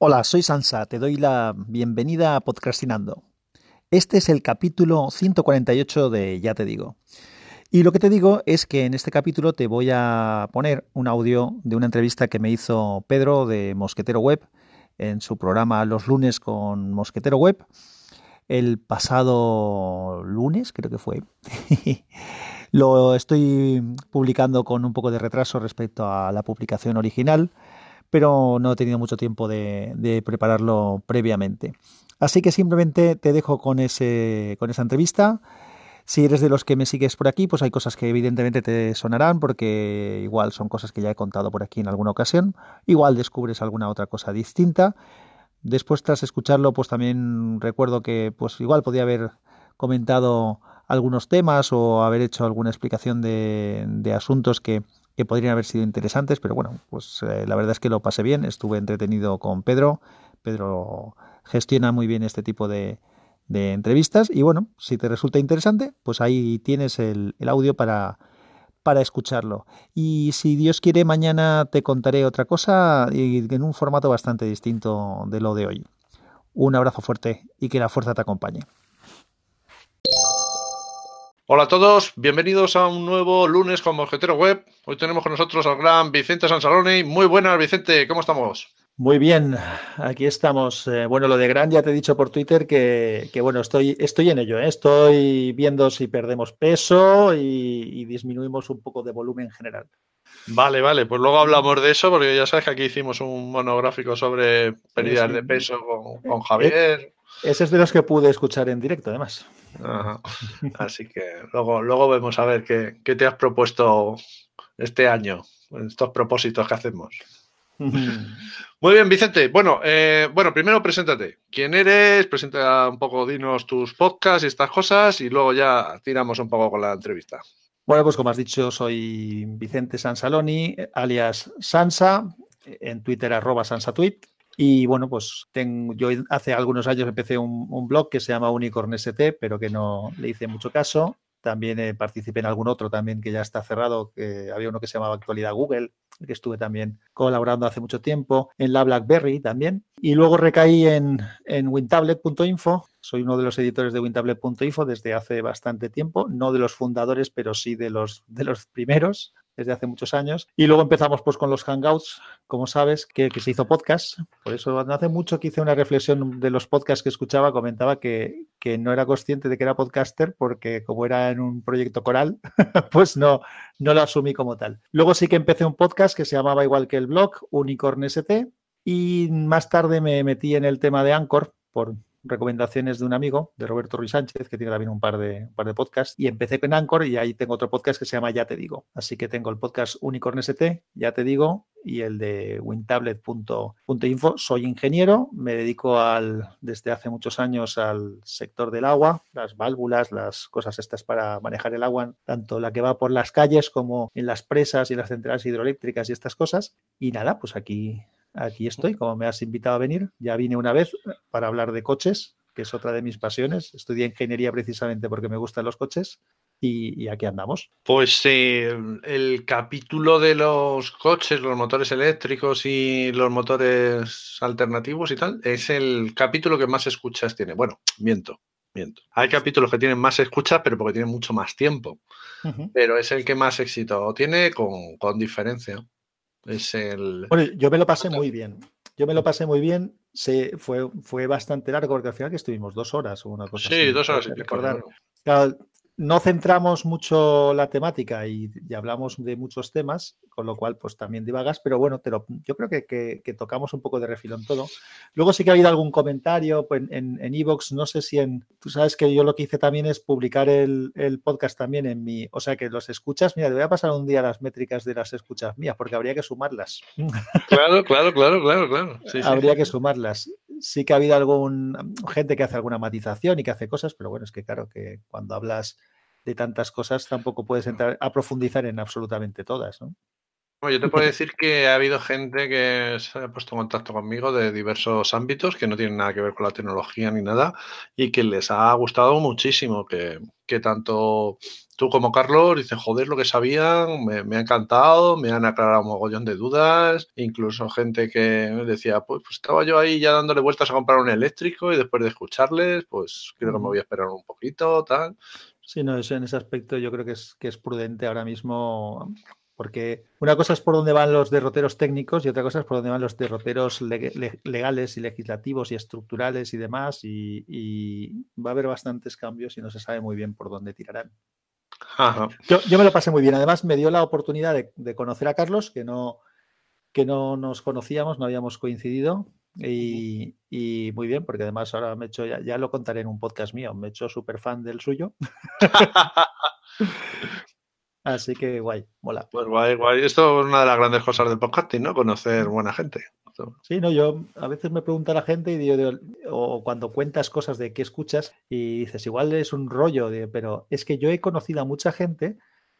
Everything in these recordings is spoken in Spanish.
Hola, soy Sansa, te doy la bienvenida a Podcastinando. Este es el capítulo 148 de Ya te digo. Y lo que te digo es que en este capítulo te voy a poner un audio de una entrevista que me hizo Pedro de Mosquetero Web en su programa Los lunes con Mosquetero Web el pasado lunes, creo que fue. lo estoy publicando con un poco de retraso respecto a la publicación original pero no he tenido mucho tiempo de, prepararlo previamente. Así que simplemente te dejo con, ese, con esa entrevista. Si eres de los que me sigues por aquí, pues hay cosas que evidentemente te sonarán porque igual son cosas que ya he contado por aquí en alguna ocasión. Igual descubres alguna otra cosa distinta. Después, tras escucharlo, pues también recuerdo que pues igual podía haber comentado algunos temas o haber hecho alguna explicación de, de asuntos que que podrían haber sido interesantes, pero bueno, pues eh, la verdad es que lo pasé bien, estuve entretenido con Pedro, Pedro gestiona muy bien este tipo de, entrevistas y bueno, si te resulta interesante, pues ahí tienes el, audio para, para escucharlo. Y si Dios quiere, mañana te contaré otra cosa y en un formato bastante distinto de lo de hoy. Un abrazo fuerte y que la fuerza te acompañe. Hola a todos, bienvenidos a un nuevo lunes con Mosquetero Web. Hoy tenemos con nosotros al gran Vicente Sansaloni. Muy buenas, Vicente, ¿cómo estamos? Muy bien, aquí estamos. Eh, bueno, lo de gran ya te he dicho por Twitter que, bueno, estoy, estoy en ello. ¿eh? Estoy viendo si perdemos peso y, disminuimos un poco de volumen en general. Vale, vale, pues luego hablamos de eso, porque ya sabes que aquí hicimos un monográfico sobre pérdidas de peso con, con Javier. Ese es de los que pude escuchar en directo, además. Así que luego, luego vemos a ver qué, te has propuesto este año, estos propósitos que hacemos. Muy bien, Vicente. Bueno, eh, bueno, primero preséntate. ¿Quién eres? Presenta un poco, dinos tus podcasts y estas cosas y luego ya tiramos un poco con la entrevista. Bueno, pues como has dicho, soy Vicente Sansaloni, alias Sansa, en Twitter arroba sansatweet. Y bueno, pues tengo, yo hace algunos años empecé un, blog que se llama Unicorn ST, pero que no le hice mucho caso. También eh, participé en algún otro también que ya está cerrado, que había uno que se llamaba Actualidad Google, que estuve también colaborando hace mucho tiempo, en la BlackBerry también. Y luego recaí en, en wintablet.info. Soy uno de los editores de wintablet.info desde hace bastante tiempo, no de los fundadores, pero sí de los, de los primeros desde hace muchos años. Y luego empezamos pues con los Hangouts, como sabes, que, se hizo podcast. Por eso no hace mucho que hice una reflexión de los podcasts que escuchaba, comentaba que, que no era consciente de que era podcaster porque como era en un proyecto coral, pues no, no lo asumí como tal. Luego sí que empecé un podcast que se llamaba igual que el blog, Unicorn ST, y más tarde me metí en el tema de Anchor por recomendaciones de un amigo, de Roberto Ruiz Sánchez, que tiene también un par de, par de podcasts, y empecé con Anchor y ahí tengo otro podcast que se llama Ya Te Digo. Así que tengo el podcast Unicorn ST, Ya Te Digo, y el de wintablet.info. Soy ingeniero, me dedico al, desde hace muchos años al sector del agua, las válvulas, las cosas estas para manejar el agua, tanto la que va por las calles como en las presas y las centrales hidroeléctricas y estas cosas. Y nada, pues aquí aquí estoy, como me has invitado a venir. Ya vine una vez para hablar de coches, que es otra de mis pasiones. Estudié ingeniería precisamente porque me gustan los coches. Y, aquí andamos. Pues eh, el capítulo de los coches, los motores eléctricos y los motores alternativos y tal, es el capítulo que más escuchas tiene. Bueno, miento, miento. Hay capítulos que tienen más escuchas, pero porque tienen mucho más tiempo. Pero es el que más éxito tiene con, con diferencia. Es el. Bueno, yo me lo pasé muy bien. Yo me lo pasé muy bien. Se, fue, fue bastante largo porque al final que estuvimos dos horas o una cosa sí, así. Dos horas. Recordar. Claro, no centramos mucho la temática y, hablamos de muchos temas, con lo cual pues también divagas, pero bueno, te yo creo que, tocamos un poco de refilón todo. Luego sí que ha habido algún comentario pues, en Evox, no sé si en, tú sabes que yo lo que hice también es publicar el, podcast también en mi, o sea que los escuchas, mira, te voy a pasar un día las métricas de las escuchas mías, porque habría que sumarlas. Claro, claro, claro, claro, claro. habría que sumarlas. Sí que ha habido algún gente que hace alguna matización y que hace cosas, pero bueno, es que claro que cuando hablas de tantas cosas tampoco puedes entrar a profundizar en absolutamente todas, ¿no? Yo te puedo decir que ha habido gente que se ha puesto en contacto conmigo de diversos ámbitos que no tienen nada que ver con la tecnología ni nada y que les ha gustado muchísimo, que, que tanto tú como Carlos dices, joder, lo que sabían, me, ha encantado, me han aclarado un mogollón de dudas, incluso gente que decía, pues, pues, estaba yo ahí ya dándole vueltas a comprar un eléctrico y después de escucharles, pues creo que me voy a esperar un poquito, tal. Sí, no, eso en ese aspecto yo creo que es, que es prudente ahora mismo porque una cosa es por dónde van los derroteros técnicos y otra cosa es por dónde van los derroteros legales y legislativos y estructurales y demás. Y, va a haber bastantes cambios y no se sabe muy bien por dónde tirarán. Yo, me lo pasé muy bien. Además, me dio la oportunidad de, conocer a Carlos, que no, que no nos conocíamos, no habíamos coincidido. Y, muy bien, porque además ahora me he hecho, ya, ya lo contaré en un podcast mío, me he hecho súper fan del suyo. Así que guay, mola. Pues guay, guay. Esto es una de las grandes cosas del podcasting, ¿no? Conocer buena gente. Sí, no, yo a veces me pregunta la gente y digo, o cuando cuentas cosas de qué escuchas y dices, igual es un rollo, de, pero es que yo he conocido a mucha gente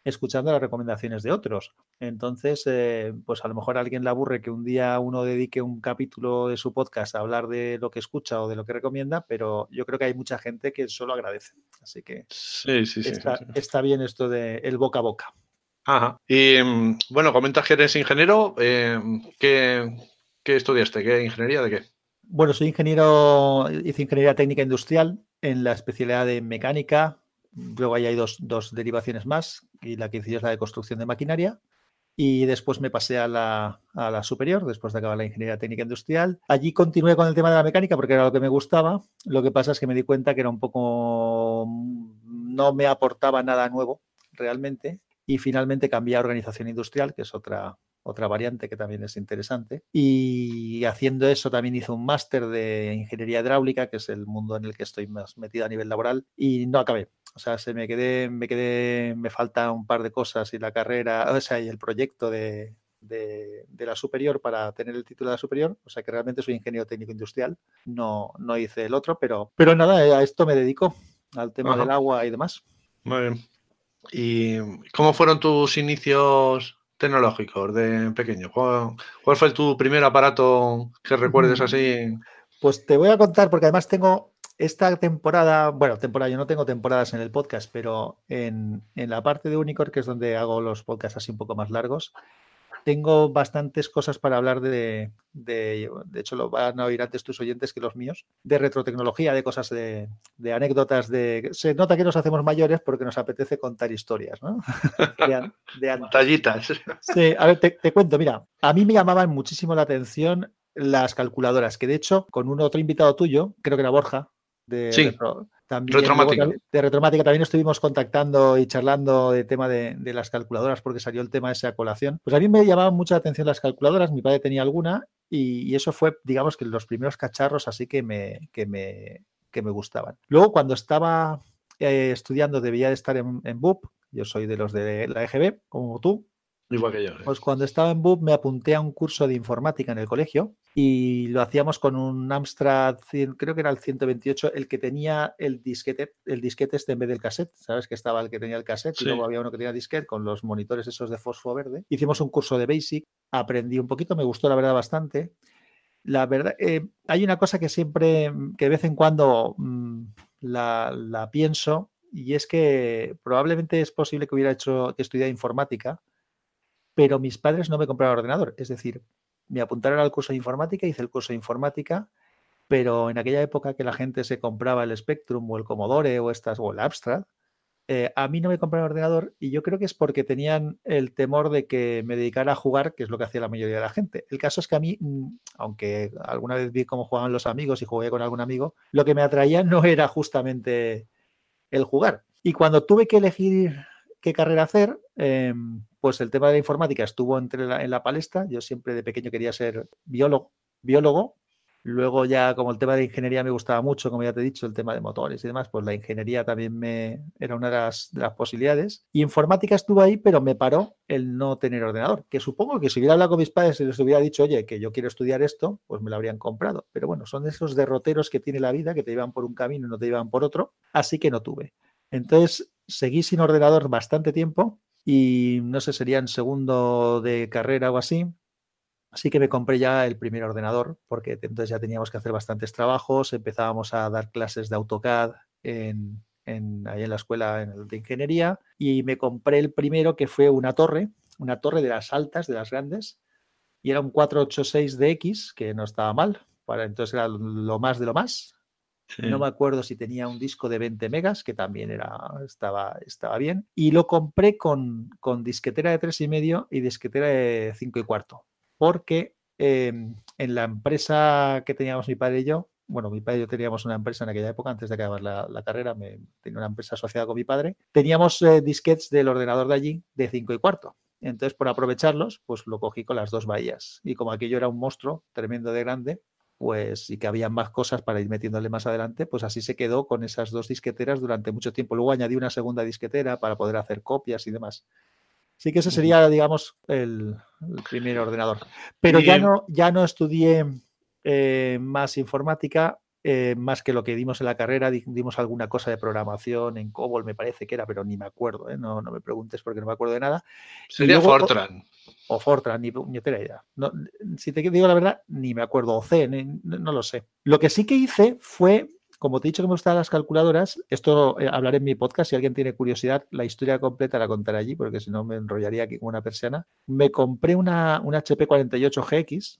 escuchando las recomendaciones de otros. Entonces, eh, pues a lo mejor a alguien le aburre que un día uno dedique un capítulo de su podcast a hablar de lo que escucha o de lo que recomienda, pero yo creo que hay mucha gente que solo agradece. Así que sí, sí, sí, está, bien esto de el boca a boca. Ajá. Y mm, bueno, comentas que eres ingeniero. Eh, ¿qué, ¿Qué estudiaste? ¿Qué ingeniería de qué? Bueno, soy ingeniero, hice ingeniería técnica industrial en la especialidad de mecánica, Luego ahí hay dos, derivaciones más y la que hice es la de construcción de maquinaria. Y después me pasé a la, superior, después de acabar la ingeniería técnica industrial. Allí continué con el tema de la mecánica porque era lo que me gustaba. Lo que pasa es que me di cuenta que era un poco. no me aportaba nada nuevo realmente. Y finalmente cambié a organización industrial, que es otra, otra variante que también es interesante. Y haciendo eso también hice un máster de ingeniería hidráulica, que es el mundo en el que estoy más metido a nivel laboral, y no acabé. O sea, se me quedé, me quedé, me falta un par de cosas y la carrera, o sea, y el proyecto de, de, la superior para tener el título de la superior. O sea que realmente soy ingeniero técnico industrial. No, no hice el otro, pero, pero nada, a esto me dedico, al tema del agua y demás. Muy bien. ¿Y cómo fueron tus inicios tecnológicos de pequeño? ¿Cuál, fue tu primer aparato que recuerdes así? Pues te voy a contar, porque además tengo esta temporada, bueno, temporada, yo no tengo temporadas en el podcast, pero en, la parte de Unicorn, que es donde hago los podcasts así un poco más largos, tengo bastantes cosas para hablar de, de, de hecho lo van a oír antes tus oyentes que los míos, de retrotecnología, de cosas de, de anécdotas, de... Se nota que nos hacemos mayores porque nos apetece contar historias, ¿no? de, Tallitas. Sí, a ver, te, cuento, mira, a mí me llamaban muchísimo la atención las calculadoras, que de hecho, con un otro invitado tuyo, creo que era Borja, de, sí. También, de retromática también estuvimos contactando y charlando de tema de, las calculadoras porque salió el tema de esa colación. Pues a mí me llamaban mucha atención las calculadoras, mi padre tenía alguna y, eso fue, digamos, que los primeros cacharros así que me, que me, que me gustaban. Luego, cuando estaba eh, estudiando, debía de estar en, en BUP, yo soy de los de la EGB, como tú, Igual que yo. Pues cuando estaba en BUP me apunté a un curso de informática en el colegio y lo hacíamos con un Amstrad, creo que era el 128, el que tenía el disquete, el disquete este en vez del cassette, ¿sabes? Que estaba el que tenía el cassette y luego había uno que tenía disquete con los monitores esos de fosfo verde. Hicimos un curso de Basic, aprendí un poquito, me gustó la verdad bastante. La verdad, eh, hay una cosa que siempre, que de vez en cuando mm, la, la pienso y es que probablemente es posible que hubiera hecho, que estudiara informática, pero mis padres no me compraron ordenador. Es decir, me apuntaron al curso de informática, hice el curso de informática, pero en aquella época que la gente se compraba el Spectrum o el Commodore o estas o el Abstract, eh, a mí no me compraron ordenador y yo creo que es porque tenían el temor de que me dedicara a jugar, que es lo que hacía la mayoría de la gente. El caso es que a mí, mm, aunque alguna vez vi cómo jugaban los amigos y jugué con algún amigo, lo que me atraía no era justamente el jugar. Y cuando tuve que elegir qué carrera hacer, em, pues el tema de la informática estuvo entre en la palestra. Yo siempre de pequeño quería ser biólogo, biólogo. Luego ya como el tema de ingeniería me gustaba mucho, como ya te he dicho, el tema de motores y demás, pues la ingeniería también me era una de las, posibilidades. Y informática estuvo ahí, pero me paró el no tener ordenador, que supongo que si hubiera hablado con mis padres y les hubiera dicho, oye, que yo quiero estudiar esto, pues me lo habrían comprado. Pero bueno, son esos derroteros que tiene la vida, que te llevan por un camino y no te llevan por otro, así que no tuve. Entonces seguí sin ordenador bastante tiempo y no sé, sería en segundo de carrera o así. Así que me compré ya el primer ordenador, porque entonces ya teníamos que hacer bastantes trabajos, empezábamos a dar clases de AutoCAD en, ahí en la escuela de ingeniería, y me compré el primero que fue una torre, una torre de las altas, de las grandes, y era un 486DX, que no estaba mal, para entonces era lo más de lo más. No me acuerdo si tenía un disco de 20 megas, que también era, estaba, estaba bien. Y lo compré con, con disquetera de 3,5 y disquetera de 5 y cuarto porque em, en la empresa que teníamos mi padre y yo, bueno, mi padre y yo teníamos una empresa en aquella época, antes de acabar la, carrera, me, tenía una empresa asociada con mi padre, teníamos eh, disquets del ordenador de allí de 5 y cuarto. Entonces, por aprovecharlos, pues lo cogí con las dos bahías. Y como aquello era un monstruo tremendo de grande, pues y que había más cosas para ir metiéndole más adelante, pues así se quedó con esas dos disqueteras durante mucho tiempo. Luego añadí una segunda disquetera para poder hacer copias y demás. Sí que ese sería, digamos, el, primer ordenador. Pero ya no, ya no estudié eh, más informática, eh, más que lo que dimos en la carrera, dimos alguna cosa de programación en COBOL, me parece que era, pero ni me acuerdo, ¿eh? no, no, me preguntes porque no me acuerdo de nada. Sería Fortran. O, Fortran, ni, ni idea. si te digo la verdad, ni me acuerdo, o C, no lo sé. Lo que sí que hice fue como te he dicho que me gustan las calculadoras, esto eh, hablaré en mi podcast. Si alguien tiene curiosidad, la historia completa la contaré allí, porque si no me enrollaría aquí como una persiana. Me compré una, una HP 48GX,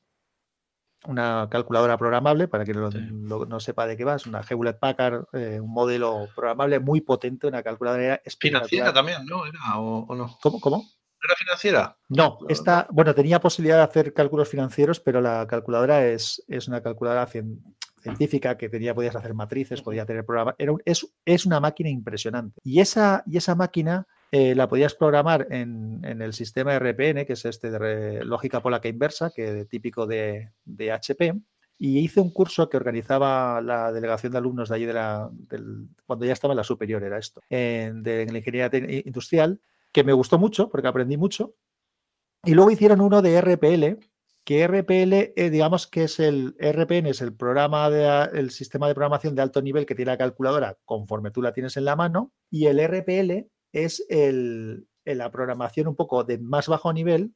una calculadora programable, para que no, sepa de qué va, es una Hewlett Packard, eh, un modelo programable muy potente, una calculadora Financiera también, ¿no? ¿Era o, no? ¿Cómo? ¿Cómo? ¿Era financiera? No, esta, bueno, tenía posibilidad de hacer cálculos financieros, pero la calculadora es, es una calculadora científica que tenía, podías hacer matrices, podía tener programas. Era es, es, una máquina impresionante. Y esa, y esa máquina eh, la podías programar en, en, el sistema RPN, que es este de lógica polaca inversa, que es típico de, de, HP. Y hice un curso que organizaba la delegación de alumnos de allí, de la, cuando ya estaba en la superior, era esto, en, de, la ingeniería industrial, que me gustó mucho porque aprendí mucho. Y luego hicieron uno de RPL, que RPL, eh, digamos que es el RPN, es el programa de, el sistema de programación de alto nivel que tiene la calculadora conforme tú la tienes en la mano, y el RPL es el, la programación un poco de más bajo nivel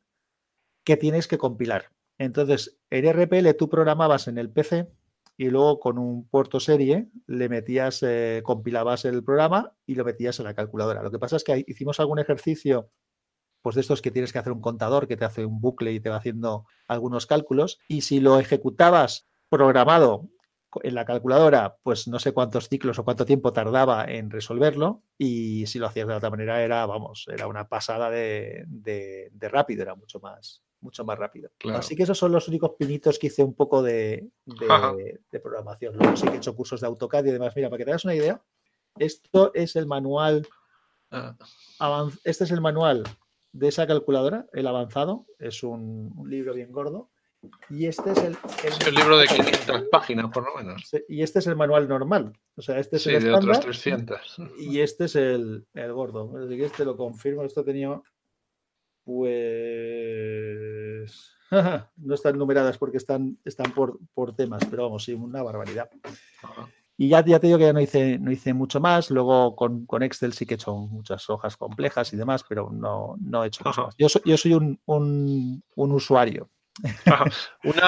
que tienes que compilar. Entonces, el RPL tú programabas en el PC y luego con un puerto serie le metías, eh, compilabas el programa y lo metías en la calculadora. Lo que pasa es que hicimos algún ejercicio pues de estos que tienes que hacer un contador que te hace un bucle y te va haciendo algunos cálculos. Y si lo ejecutabas programado en la calculadora, pues no sé cuántos ciclos o cuánto tiempo tardaba en resolverlo. Y si lo hacías de otra manera, era, vamos, era una pasada de, rápido, era mucho más, mucho más rápido. Así que esos son los únicos pinitos que hice un poco de, programación. Luego sí que he hecho cursos de AutoCAD y demás. Mira, para que te hagas una idea, esto es el manual. Ah. Este es el manual de esa calculadora, el avanzado, es un, libro bien gordo. Y este es el, el, libro de 500 páginas, por lo menos. Y este es el manual normal. O sea, este es el de otros 300. Y este es el, gordo. Así que este lo confirmo. Esto tenía. Pues. no están numeradas porque están, están por, por temas, pero vamos, sí, una barbaridad. Y ya, ya te digo que ya no hice, no hice mucho más. Luego con, Excel sí que he hecho muchas hojas complejas y demás, pero no, no he hecho más. Yo soy, yo soy un, un, usuario.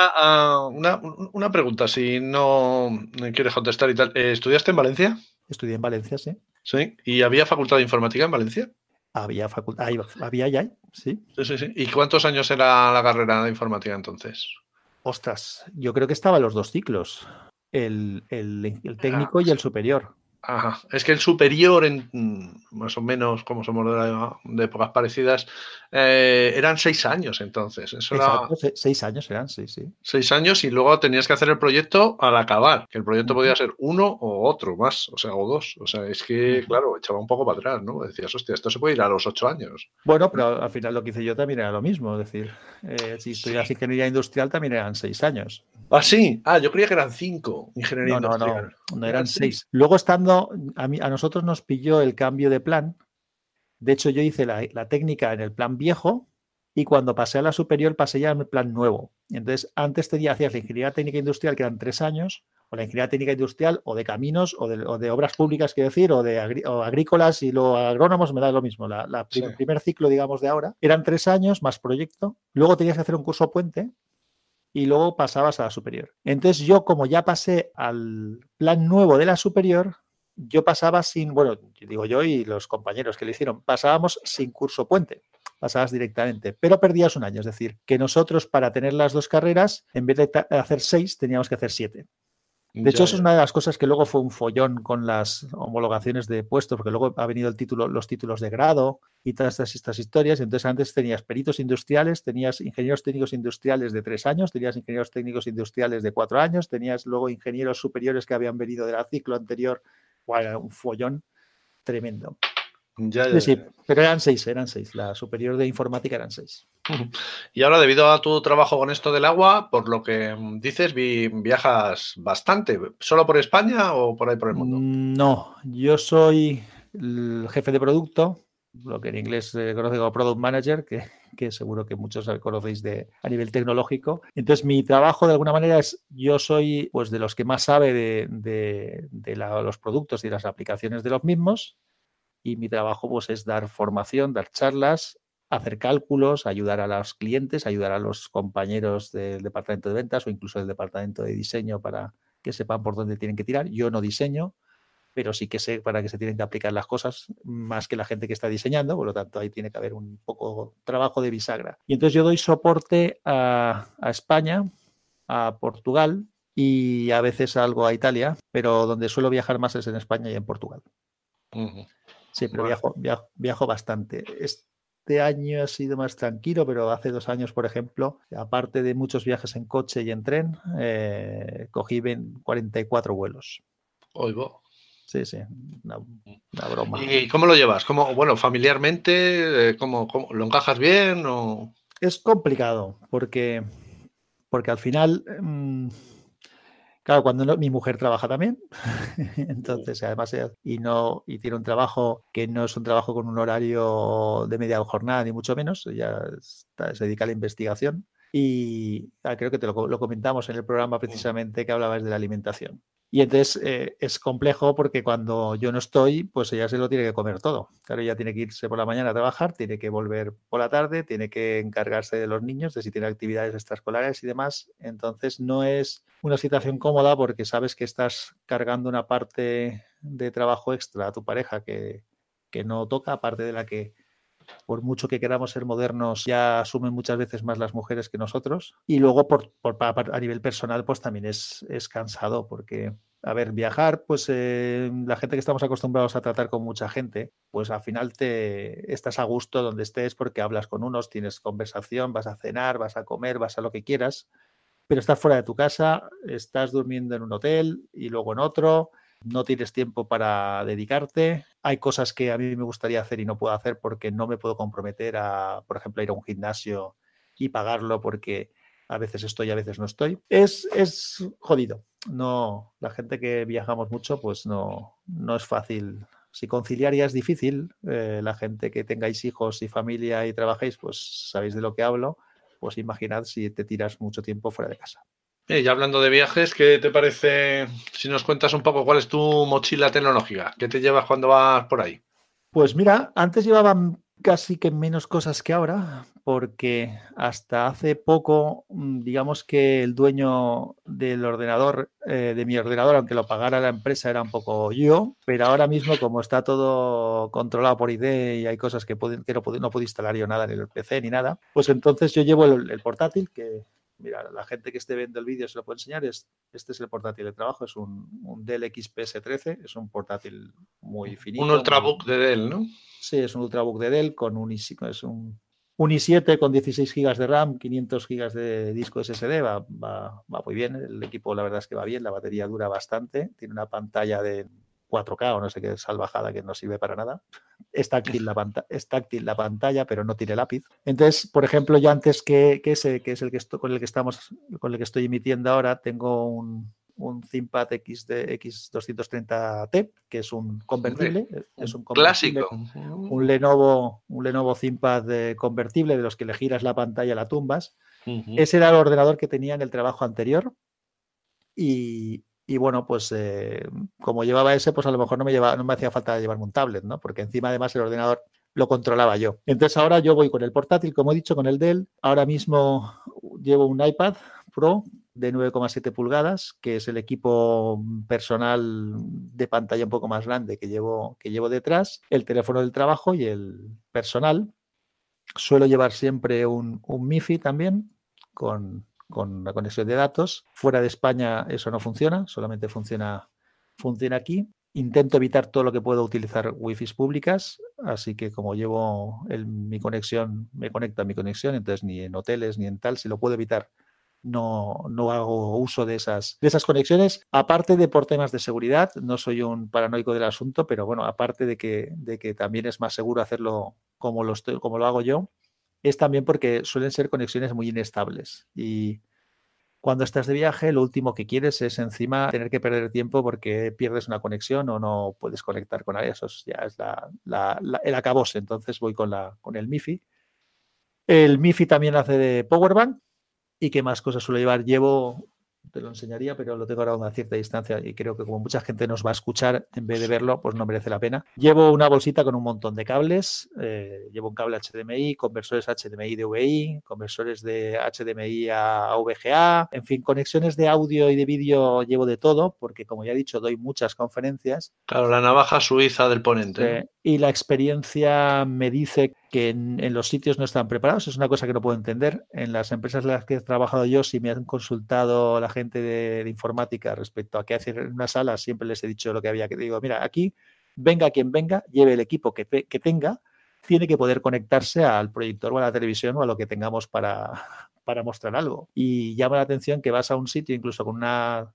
Ah, una, una, pregunta, si no quieres contestar y tal. Eh, ¿Estudiaste en Valencia? Estudié en Valencia, sí. Sí. ¿Y había facultad de informática en Valencia? Había facultad, había ya, sí. Sí, sí, sí. ¿Y cuántos años era la carrera de informática entonces? Ostras, yo creo que estaba los dos ciclos el, el, técnico y el superior. Ajá. Es que el superior, en, mm, más o menos como somos de, épocas parecidas, eh, eran seis años entonces. Eso seis años eran, sí, sí. Seis años y luego tenías que hacer el proyecto al acabar, que el proyecto podía ser uno o otro más, o sea, o dos. O sea, es que, claro, echaba un poco para atrás, ¿no? Decías, hostia, esto se puede ir a los ocho años. Bueno, pero al final lo que hice yo también era lo mismo, es decir, eh, si estudias ingeniería industrial también eran seis años. Ah, sí. Ah, yo creía que eran cinco ingeniería no, industrial. No, no, no eran seis. Luego estando, a, mí, a nosotros nos pilló el cambio de plan. De hecho, yo hice la, técnica en el plan viejo y cuando pasé a la superior pasé ya en el plan nuevo. Entonces, antes tenía, hacías la ingeniería técnica industrial, que eran tres años, o la ingeniería técnica industrial, o de caminos, o de, obras públicas, quiero decir, o de agrícolas y los agrónomos, me da lo mismo. La, El primer ciclo, digamos, de ahora, eran tres años más proyecto. Luego tenías que hacer un curso puente y luego pasabas a la superior. Entonces yo, como ya pasé al plan nuevo de la superior, yo pasaba sin, bueno, digo yo y los compañeros que lo hicieron, pasábamos sin curso puente pasabas directamente, pero perdías un año. Es decir, que nosotros para tener las dos carreras, en vez de hacer seis, teníamos que hacer siete. De hecho, eso es una de las cosas que luego fue un follón con las homologaciones de puestos, porque luego ha venido el título, los títulos de grado y todas estas, estas historias. Entonces, antes tenías peritos industriales, tenías ingenieros técnicos industriales de tres años, tenías ingenieros técnicos industriales de cuatro años, tenías luego ingenieros superiores que habían venido del ciclo anterior. Bueno, un follón tremendo sí, pero eran seis, eran seis. La superior de informática eran seis. Y ahora, debido a tu trabajo con esto del agua, por lo que dices, viajas bastante. ¿Solo por España o por ahí por el mundo? Mm, no, yo soy el jefe de producto, lo que en inglés se conoce como Product Manager, que, seguro que muchos conocéis de, a nivel tecnológico. Entonces, mi trabajo de alguna manera es, yo soy pues de los que más sabe de, los productos y las aplicaciones de los mismos y mi trabajo pues es dar formación, dar charlas, hacer cálculos, ayudar a los clientes, ayudar a los compañeros del departamento de ventas o incluso del departamento de diseño para que sepan por dónde tienen que tirar. Yo no diseño, pero sí que sé para qué se tienen que aplicar las cosas más que la gente que está diseñando, por lo tanto ahí tiene que haber un poco trabajo de bisagra. Y entonces yo doy soporte a, España, a Portugal y a veces algo a Italia, pero donde suelo viajar más es en España y en Portugal. Sí, pero viajo, viajo, bastante. Este año ha sido más tranquilo, pero hace dos años, por ejemplo, aparte de muchos viajes en coche y en tren, eh, cogí 44 vuelos. Oigo. Sí, sí, una, broma. ¿Y cómo lo llevas? ¿Cómo, bueno, familiarmente, eh, ¿cómo, lo encajas bien? O... Es complicado, porque, porque al final mm, Claro, cuando mi mujer trabaja también, entonces además y no y tiene un trabajo que no es un trabajo con un horario de media jornada ni mucho menos, ella se dedica a la investigación y ah, creo que te lo, lo, comentamos en el programa precisamente que hablabas de la alimentación. Y entonces eh, es complejo porque cuando yo no estoy, pues ella se lo tiene que comer todo. Claro, ella tiene que irse por la mañana a trabajar, tiene que volver por la tarde, tiene que encargarse de los niños, de si tiene actividades extraescolares y demás. Entonces no es una situación cómoda porque sabes que estás cargando una parte de trabajo extra a tu pareja que, que no toca, aparte de la que por mucho que queramos ser modernos, ya asumen muchas veces más las mujeres que nosotros. Y luego, por, a nivel personal, pues también es, es cansado, porque, a ver, viajar, pues eh, la gente que estamos acostumbrados a tratar con mucha gente, pues al final te estás a gusto donde estés porque hablas con unos, tienes conversación, vas a cenar, vas a comer, vas a lo que quieras, pero estás fuera de tu casa, estás durmiendo en un hotel y luego en otro no tienes tiempo para dedicarte. Hay cosas que a mí me gustaría hacer y no puedo hacer porque no me puedo comprometer a, por ejemplo, ir a un gimnasio y pagarlo porque a veces estoy, a veces no estoy. Es, es jodido. No, la gente que viajamos mucho, pues no, no es fácil. Si conciliar ya es difícil, eh, la gente que tengáis hijos y familia y trabajéis, pues sabéis de lo que hablo, pues imaginad si te tiras mucho tiempo fuera de casa. Y ya hablando de viajes, ¿qué te parece si nos cuentas un poco cuál es tu mochila tecnológica? ¿Qué te llevas cuando vas por ahí? Pues mira, antes llevaban casi que menos cosas que ahora, porque hasta hace poco, mm, digamos que el dueño del ordenador, eh, de mi ordenador, aunque lo pagara la empresa, era un poco yo, pero ahora mismo como está todo controlado por ID y hay cosas que, no puedo instalar yo nada en el PC ni nada, pues entonces yo llevo el portátil, que mira, la gente que esté viendo el vídeo se lo puedo enseñar. Es, este es el portátil de trabajo, es un, Dell XPS 13, es un portátil muy finito. Un ultrabook de Dell, ¿no? Sí, es un ultrabook de Dell con un, es un, un i7 con 16 GB de RAM, 500 GB de disco SSD, va, va, va muy bien. El equipo, la verdad es que va bien, la batería dura bastante, tiene una pantalla de 4K o no sé qué salvajada que no sirve para nada. Es táctil la, es táctil la pantalla, pero no tiene lápiz. Entonces, por ejemplo, yo antes que, ese, que es el que estoy, con el que estamos, con el que estoy emitiendo ahora, tengo un, un ThinkPad X de X230T, que es un convertible, es un clásico. Un Lenovo, un Lenovo ThinkPad convertible de los que le giras la pantalla, la tumbas. Ese era el ordenador que tenía en el trabajo anterior. Y, y bueno, pues eh, como llevaba ese, pues a lo mejor no me, llevaba, no me hacía falta llevarme un tablet, ¿no? Porque encima además el ordenador lo controlaba yo. Entonces ahora yo voy con el portátil, como he dicho, con el Dell. Ahora mismo llevo un iPad Pro de 9,7 pulgadas, que es el equipo personal de pantalla un poco más grande que llevo, que llevo detrás, el teléfono del trabajo y el personal. Suelo llevar siempre un, un MIFI también con con la conexión de datos. Fuera de España eso no funciona, solamente funciona, funciona aquí. Intento evitar todo lo que puedo utilizar wifi públicas, así que como llevo mi conexión, me conecto a mi conexión, entonces ni en hoteles ni en tal, si lo puedo evitar, no, no hago uso de esas, de esas conexiones. Aparte de por temas de seguridad, no soy un paranoico del asunto, pero bueno, aparte de que, de que también es más seguro hacerlo como lo, estoy, como lo hago yo, es también porque suelen ser conexiones muy inestables. Y cuando estás de viaje, lo último que quieres es encima tener que perder tiempo porque pierdes una conexión o no puedes conectar con alguien. Eso ya es el acabose. Entonces voy con, la, con el MIFI. El MIFI también hace de Powerbank. ¿Y qué más cosas suelo llevar? Llevo te lo enseñaría, pero lo tengo ahora a una cierta distancia y creo que como mucha gente nos va a escuchar, en vez de verlo, pues no merece la pena. Llevo una bolsita con un montón de cables, eh, llevo un cable HDMI, conversores HDMI DVI, conversores de HDMI a VGA, en fin, conexiones de audio y de vídeo llevo de todo, porque como ya he dicho, doy muchas conferencias. Claro, la navaja suiza del ponente. y la experiencia me dice que en, los sitios no están preparados. Es una cosa que no puedo entender. En las empresas en las que he trabajado yo, si me han consultado la gente de, informática respecto a qué hacer en una sala, siempre les he dicho lo que había que digo, mira, aquí venga quien venga, lleve el equipo que, que tenga, tiene que poder conectarse al proyector o a la televisión o a lo que tengamos para, para mostrar algo. Y llama la atención que vas a un sitio, incluso con una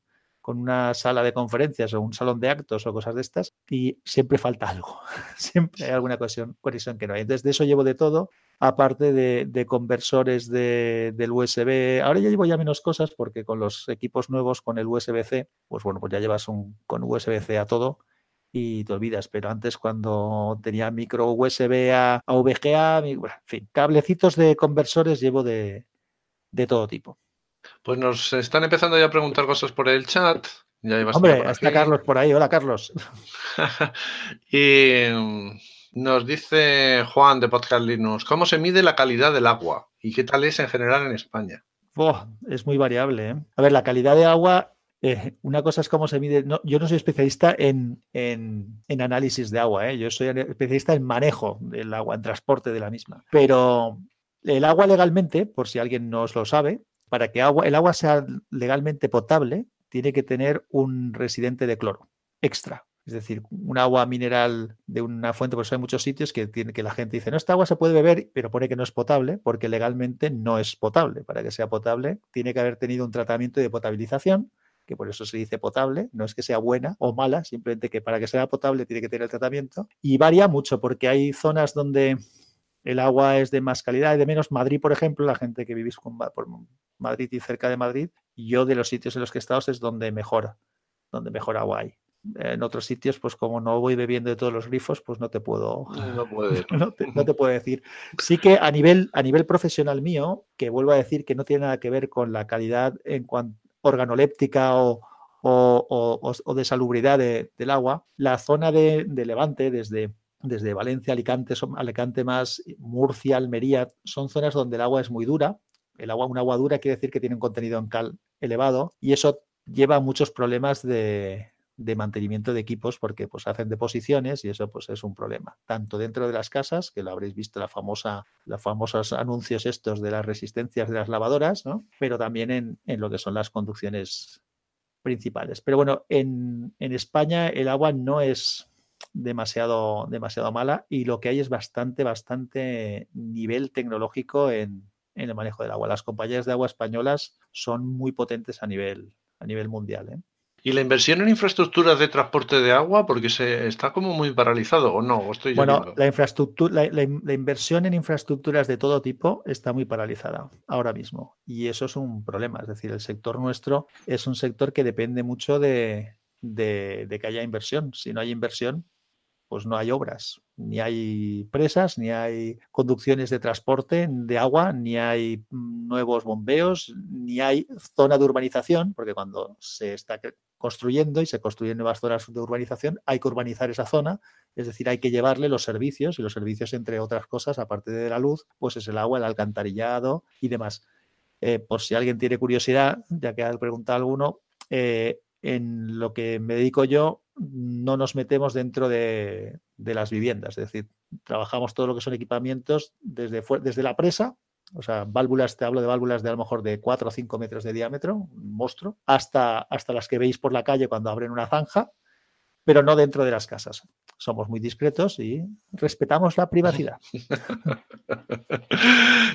con una sala de conferencias o un salón de actos o cosas de estas y siempre falta algo, siempre hay alguna conexión, que no hay. Entonces de eso llevo de todo, aparte de, conversores de, del USB. Ahora ya llevo ya menos cosas porque con los equipos nuevos, con el USB-C, pues bueno, pues ya llevas un con USB-C a todo y te olvidas. Pero antes cuando tenía micro USB a, VGA, en fin, cablecitos de conversores llevo de, de todo tipo. Pues nos están empezando ya a preguntar cosas por el chat. Hombre, está Carlos por ahí. Hola, Carlos. y mm, nos dice Juan de Podcast Linux, ¿cómo se mide la calidad del agua? ¿Y qué tal es en general en España? es muy variable. ¿eh? A ver, la calidad de agua, eh, una cosa es cómo se mide. yo no soy especialista en, análisis de agua, ¿eh? yo soy especialista en manejo del agua, en transporte de la misma. Pero el agua legalmente, por si alguien no os lo sabe, para que el agua sea legalmente potable, tiene que tener un residente de cloro extra. Es decir, un agua mineral de una fuente, por eso hay muchos sitios que, tiene, que la gente dice, no, esta agua se puede beber, pero pone que no es potable, porque legalmente no es potable. Para que sea potable, tiene que haber tenido un tratamiento de potabilización, que por eso se dice potable, no es que sea buena o mala, simplemente que para que sea potable tiene que tener el tratamiento. Y varía mucho, porque hay zonas donde el agua es de más calidad y de menos. Madrid, por ejemplo, la gente que vivís por Madrid y cerca de Madrid, yo de los sitios en los que he estado es donde mejora, donde mejor agua hay. En otros sitios, pues como no voy bebiendo de todos los grifos, pues no te puedo, no, te, puedo decir. Sí que a nivel, a nivel profesional mío, que vuelvo a decir que no tiene nada que ver con la calidad en cuanto organoléptica o, o, de salubridad del agua, la zona de Levante, desde desde Valencia, Alicante, Alicante más, Murcia, Almería, son zonas donde el agua es muy dura. El agua, agua dura quiere decir que tiene un contenido en cal elevado y eso lleva a muchos problemas de, mantenimiento de equipos porque pues hacen deposiciones y eso pues es un problema. Tanto dentro de las casas, que lo habréis visto la famosa, los famosos anuncios estos de las resistencias de las lavadoras, ¿no? pero también en, en lo que son las conducciones principales. Pero bueno, en, en España el agua no es demasiado, demasiado mala y lo que hay es bastante, bastante nivel tecnológico en, el manejo del agua. Las compañías de agua españolas son muy potentes a nivel, a nivel mundial. ¿eh? ¿Y la inversión en infraestructuras de transporte de agua? Porque se está como muy paralizado, ¿o no? estoy bueno, la, infraestructura, la, inversión en infraestructuras de todo tipo está muy paralizada ahora mismo. Y eso es un problema. Es decir, el sector nuestro es un sector que depende mucho de, de, que haya inversión. Si no hay inversión, pues no hay obras. Ni hay presas, ni hay conducciones de transporte de agua, ni hay nuevos bombeos, ni hay zona de urbanización, porque cuando se está construyendo y se construyen nuevas zonas de urbanización, hay que urbanizar esa zona, es decir, hay que llevarle los servicios y los servicios, entre otras cosas, aparte de la luz, pues es el agua, el alcantarillado y demás. Eh, por si alguien tiene curiosidad, ya que ha preguntado alguno, eh, en lo que me dedico yo, no nos metemos dentro de, las viviendas, es decir, trabajamos todo lo que son equipamientos desde, desde la presa, o sea, válvulas, te hablo de válvulas de a lo mejor de 4 o 5 metros de diámetro, un monstruo, hasta, hasta las que veis por la calle cuando abren una zanja, pero no dentro de las casas. Somos muy discretos y respetamos la privacidad.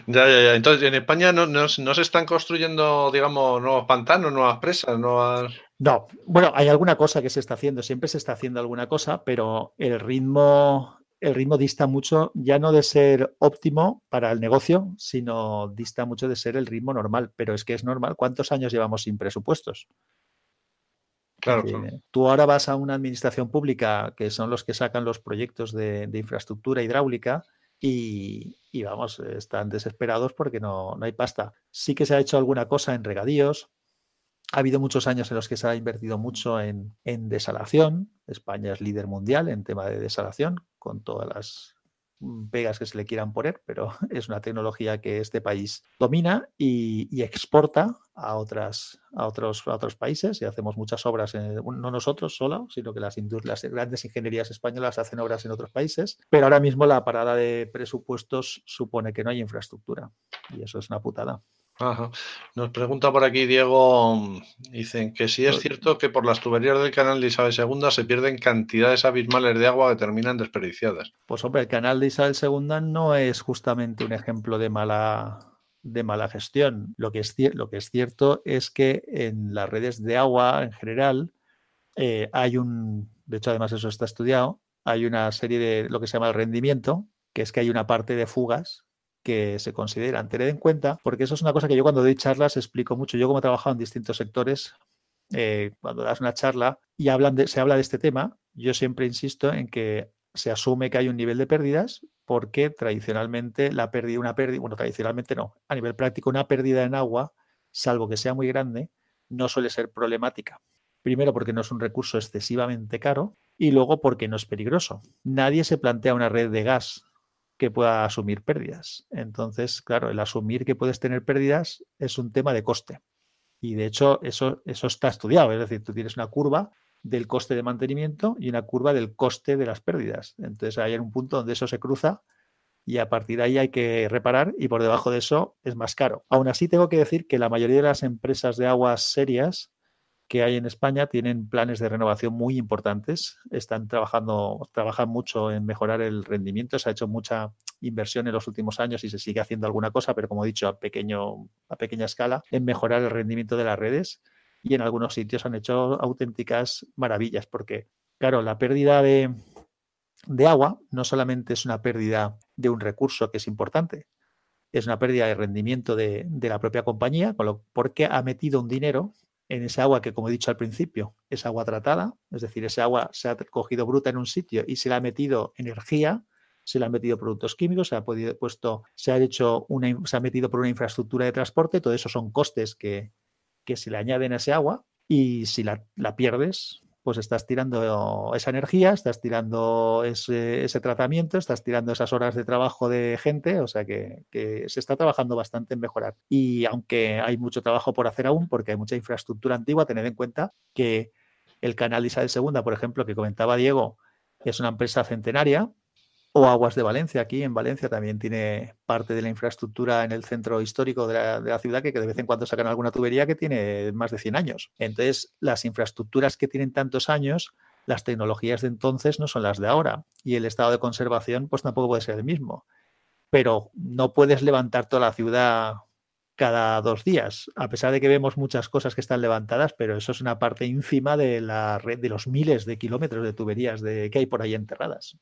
ya, ya, ya. Entonces, en España no, no, se están construyendo, digamos, nuevos pantanos, nuevas presas, nuevas... No, bueno, hay alguna cosa que se está haciendo, siempre se está haciendo alguna cosa, pero el ritmo, el ritmo dista mucho, ya no de ser óptimo para el negocio, sino dista mucho de ser el ritmo normal. Pero es que es normal. ¿Cuántos años llevamos sin presupuestos? Claro, Tú ahora vas a una administración pública, que son los que sacan los proyectos de, infraestructura hidráulica, y, vamos, están desesperados porque no, no hay pasta. Sí que se ha hecho alguna cosa en regadíos, ha habido muchos años en los que se ha invertido mucho en, en, desalación. España es líder mundial en tema de desalación, con todas las pegas que se le quieran poner, pero es una tecnología que este país domina y, exporta a, otras, a, otros, países y hacemos muchas obras, no nosotros solo, sino que las, las grandes ingenierías españolas hacen obras en otros países, pero ahora mismo la parada de presupuestos supone que no hay infraestructura y eso es una putada. Nos pregunta por aquí Diego, dicen que si es cierto que por las tuberías del canal de Isabel II se pierden cantidades abismales de agua que terminan desperdiciadas. Pues hombre, el canal de Isabel II no es justamente un ejemplo de mala, de mala gestión. Lo que, es, lo que es cierto es que en las redes de agua en general eh, hay un, de hecho además eso está estudiado, hay una serie de lo que se llama el rendimiento, que es que hay una parte de fugas que se consideran. Tened en cuenta, porque eso es una cosa que yo cuando doy charlas explico mucho. Yo como he trabajado en distintos sectores, eh, cuando das una charla y hablan de, se habla de este tema, yo siempre insisto en que se asume que hay un nivel de pérdidas porque tradicionalmente la pérdida, una pérdida, bueno, tradicionalmente no, a nivel práctico una pérdida en agua, salvo que sea muy grande, no suele ser problemática. Primero porque no es un recurso excesivamente caro y luego porque no es peligroso. Nadie se plantea una red de gas que pueda asumir pérdidas. Entonces, claro, el asumir que puedes tener pérdidas es un tema de coste. Y de hecho, eso, eso está estudiado. Es decir, tú tienes una curva del coste de mantenimiento y una curva del coste de las pérdidas. Entonces, hay un punto donde eso se cruza y a partir de ahí hay que reparar y por debajo de eso es más caro. Aún así, tengo que decir que la mayoría de las empresas de aguas serias que hay en España tienen planes de renovación muy importantes. Están trabajando, trabajan mucho en mejorar el rendimiento. Se ha hecho mucha inversión en los últimos años y se sigue haciendo alguna cosa, pero como he dicho, a, pequeño, a pequeña escala, en mejorar el rendimiento de las redes. Y en algunos sitios han hecho auténticas maravillas, porque, claro, la pérdida de, de agua no solamente es una pérdida de un recurso que es importante, es una pérdida de rendimiento de, de la propia compañía, porque ha metido un dinero en ese agua que, como he dicho al principio, es agua tratada, es decir, ese agua se ha cogido bruta en un sitio y se le ha metido energía, se le han metido productos químicos, se ha podido, puesto, se ha hecho una, se ha metido por una infraestructura de transporte, todo eso son costes que, que se le añaden a ese agua y si la, la pierdes, pues estás tirando esa energía, estás tirando ese, tratamiento, estás tirando esas horas de trabajo de gente, o sea que, se está trabajando bastante en mejorar. Y aunque hay mucho trabajo por hacer aún, porque hay mucha infraestructura antigua, tened en cuenta que el canal Isabel II, por ejemplo, que comentaba Diego, es una empresa centenaria, o Aguas de Valencia, aquí en Valencia también tiene parte de la infraestructura en el centro histórico de la, ciudad que, de vez en cuando sacan alguna tubería que tiene más de 100 años. Entonces, las infraestructuras que tienen tantos años, las tecnologías de entonces no son las de ahora y el estado de conservación pues tampoco puede ser el mismo. Pero no puedes levantar toda la ciudad cada dos días, a pesar de que vemos muchas cosas que están levantadas, pero eso es una parte ínfima de la red de los miles de kilómetros de tuberías de, que hay por ahí enterradas.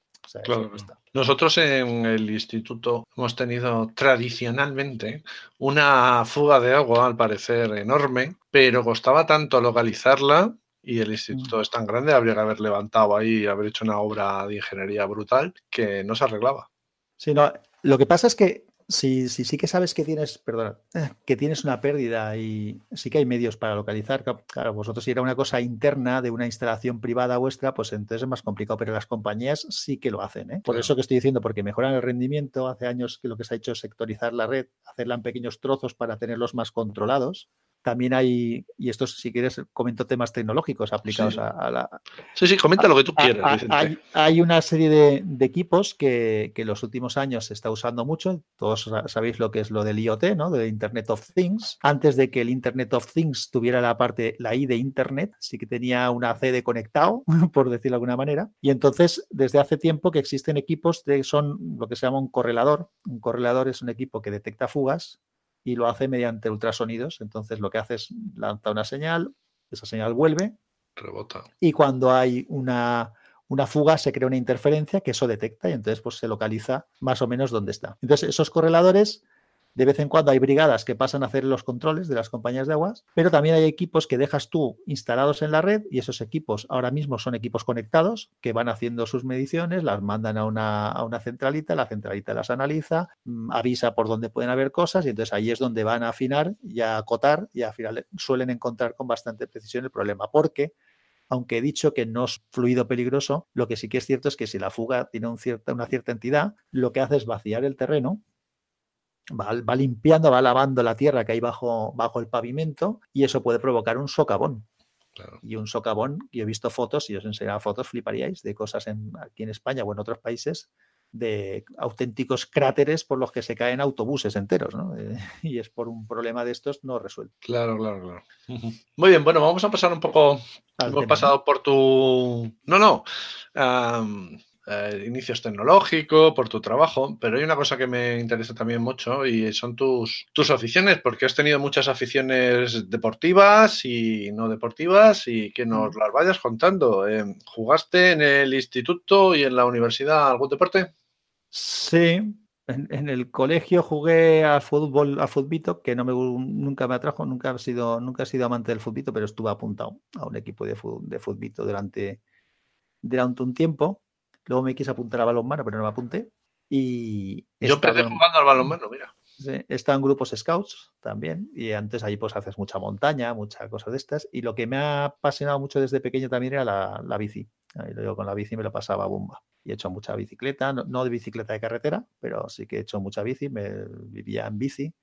Nosotros en el instituto hemos tenido tradicionalmente una fuga de agua, al parecer enorme, pero costaba tanto localizarla y el instituto es tan grande, habría que haber levantado ahí, haber hecho una obra de ingeniería brutal que no se arreglaba. Sí, no, lo que pasa es que si, sí que sabes que tienes, perdona, que tienes una pérdida y sí que hay medios para localizar. Claro, vosotros si era una cosa interna de una instalación privada vuestra, pues entonces es más complicado, pero las compañías sí que lo hacen. ¿eh? Por eso que estoy diciendo, porque mejoran el rendimiento. Hace años que lo que se ha hecho es sectorizar la red, hacerla en pequeños trozos para tenerlos más controlados también hay, y esto si quieres, comento temas tecnológicos aplicados A, la... Sí, sí, comenta lo que tú quieras. hay, una serie de, equipos que, en los últimos años se está usando mucho. Todos sabéis lo que es lo del IoT, ¿no? De Internet of Things. Antes de que el Internet of Things tuviera la parte, la I de Internet, sí que tenía una C de conectado, por decirlo de alguna manera. Y entonces, desde hace tiempo que existen equipos que son lo que se llama un correlador. Un correlador es un equipo que detecta fugas y lo hace mediante ultrasonidos. Entonces lo que hace es lanzar una señal, esa señal vuelve. Rebota. Y cuando hay una, una fuga se crea una interferencia que eso detecta y entonces pues se localiza más o menos dónde está. Entonces esos correladores de vez en cuando hay brigadas que pasan a hacer los controles de las compañías de aguas, pero también hay equipos que dejas tú instalados en la red y esos equipos ahora mismo son equipos conectados que van haciendo sus mediciones, las mandan a una, a una centralita, la centralita las analiza, mm, avisa por dónde pueden haber cosas y entonces ahí es donde van a afinar y a acotar y al final suelen encontrar con bastante precisión el problema porque aunque he dicho que no es fluido peligroso, lo que sí que es cierto es que si la fuga tiene un cierta, una cierta entidad, lo que hace es vaciar el terreno va, limpiando, va lavando la tierra que hay bajo, bajo el pavimento y eso puede provocar un socavón. Y un socavón, yo he visto fotos, y os enseñaba fotos, fliparíais, de cosas en, aquí en España o en otros países, de auténticos cráteres por los que se caen autobuses enteros, ¿no? Eh, y es por un problema de estos no resuelto. Claro, claro, claro. Muy bien, bueno, vamos a pasar un poco. hemos pasado por tu. No, no. Eh, inicios tecnológicos, por tu trabajo, pero hay una cosa que me interesa también mucho y son tus, tus aficiones, porque has tenido muchas aficiones deportivas y no deportivas y que nos las vayas contando. Eh, ¿Jugaste en el instituto y en la universidad algún deporte? Sí, en, el colegio jugué a fútbol, a futbito, que no me, nunca me atrajo, nunca he sido, nunca he sido amante del futbito, pero estuve apuntado a un equipo de, de futbito durante, durante un tiempo. Luego me quise apuntar a balonmano, pero no me apunté. Y Yo empecé jugando al balonmano, mira. He estado en grupos scouts también y antes ahí pues haces mucha montaña, muchas cosas de estas y lo que me ha apasionado mucho desde pequeño también era la, bici. Ahí lo digo, con la bici me lo pasaba bomba. Y he hecho mucha bicicleta, no, de bicicleta de carretera, pero sí que he hecho mucha bici, me vivía en bici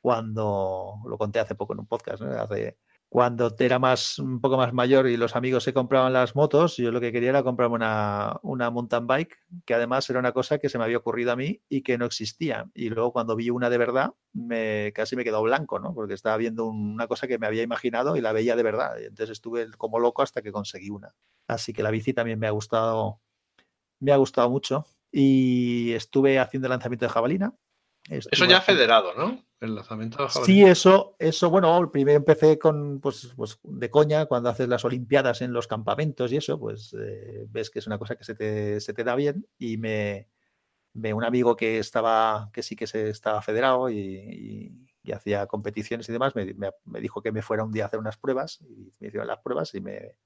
cuando lo conté hace poco en un podcast, ¿no? hace cuando era más, un poco más mayor y los amigos se compraban las motos, yo lo que quería era comprarme una, una, mountain bike, que además era una cosa que se me había ocurrido a mí y que no existía. Y luego cuando vi una de verdad, me, casi me quedó blanco, ¿no? Porque estaba viendo una cosa que me había imaginado y la veía de verdad. Entonces estuve como loco hasta que conseguí una. Así que la bici también me ha gustado, me ha gustado mucho. Y estuve haciendo lanzamiento de jabalina, eso ya federado, ¿no? El lanzamiento de Sí, eso, eso, bueno, primero empecé con, pues, pues, de coña, cuando haces las Olimpiadas en los campamentos y eso, pues eh, ves que es una cosa que se te, da bien y me, me, un amigo que estaba, que sí que se estaba federado y, hacía competiciones y demás, me, me, dijo que me fuera un día a hacer unas pruebas y me hicieron las pruebas y me,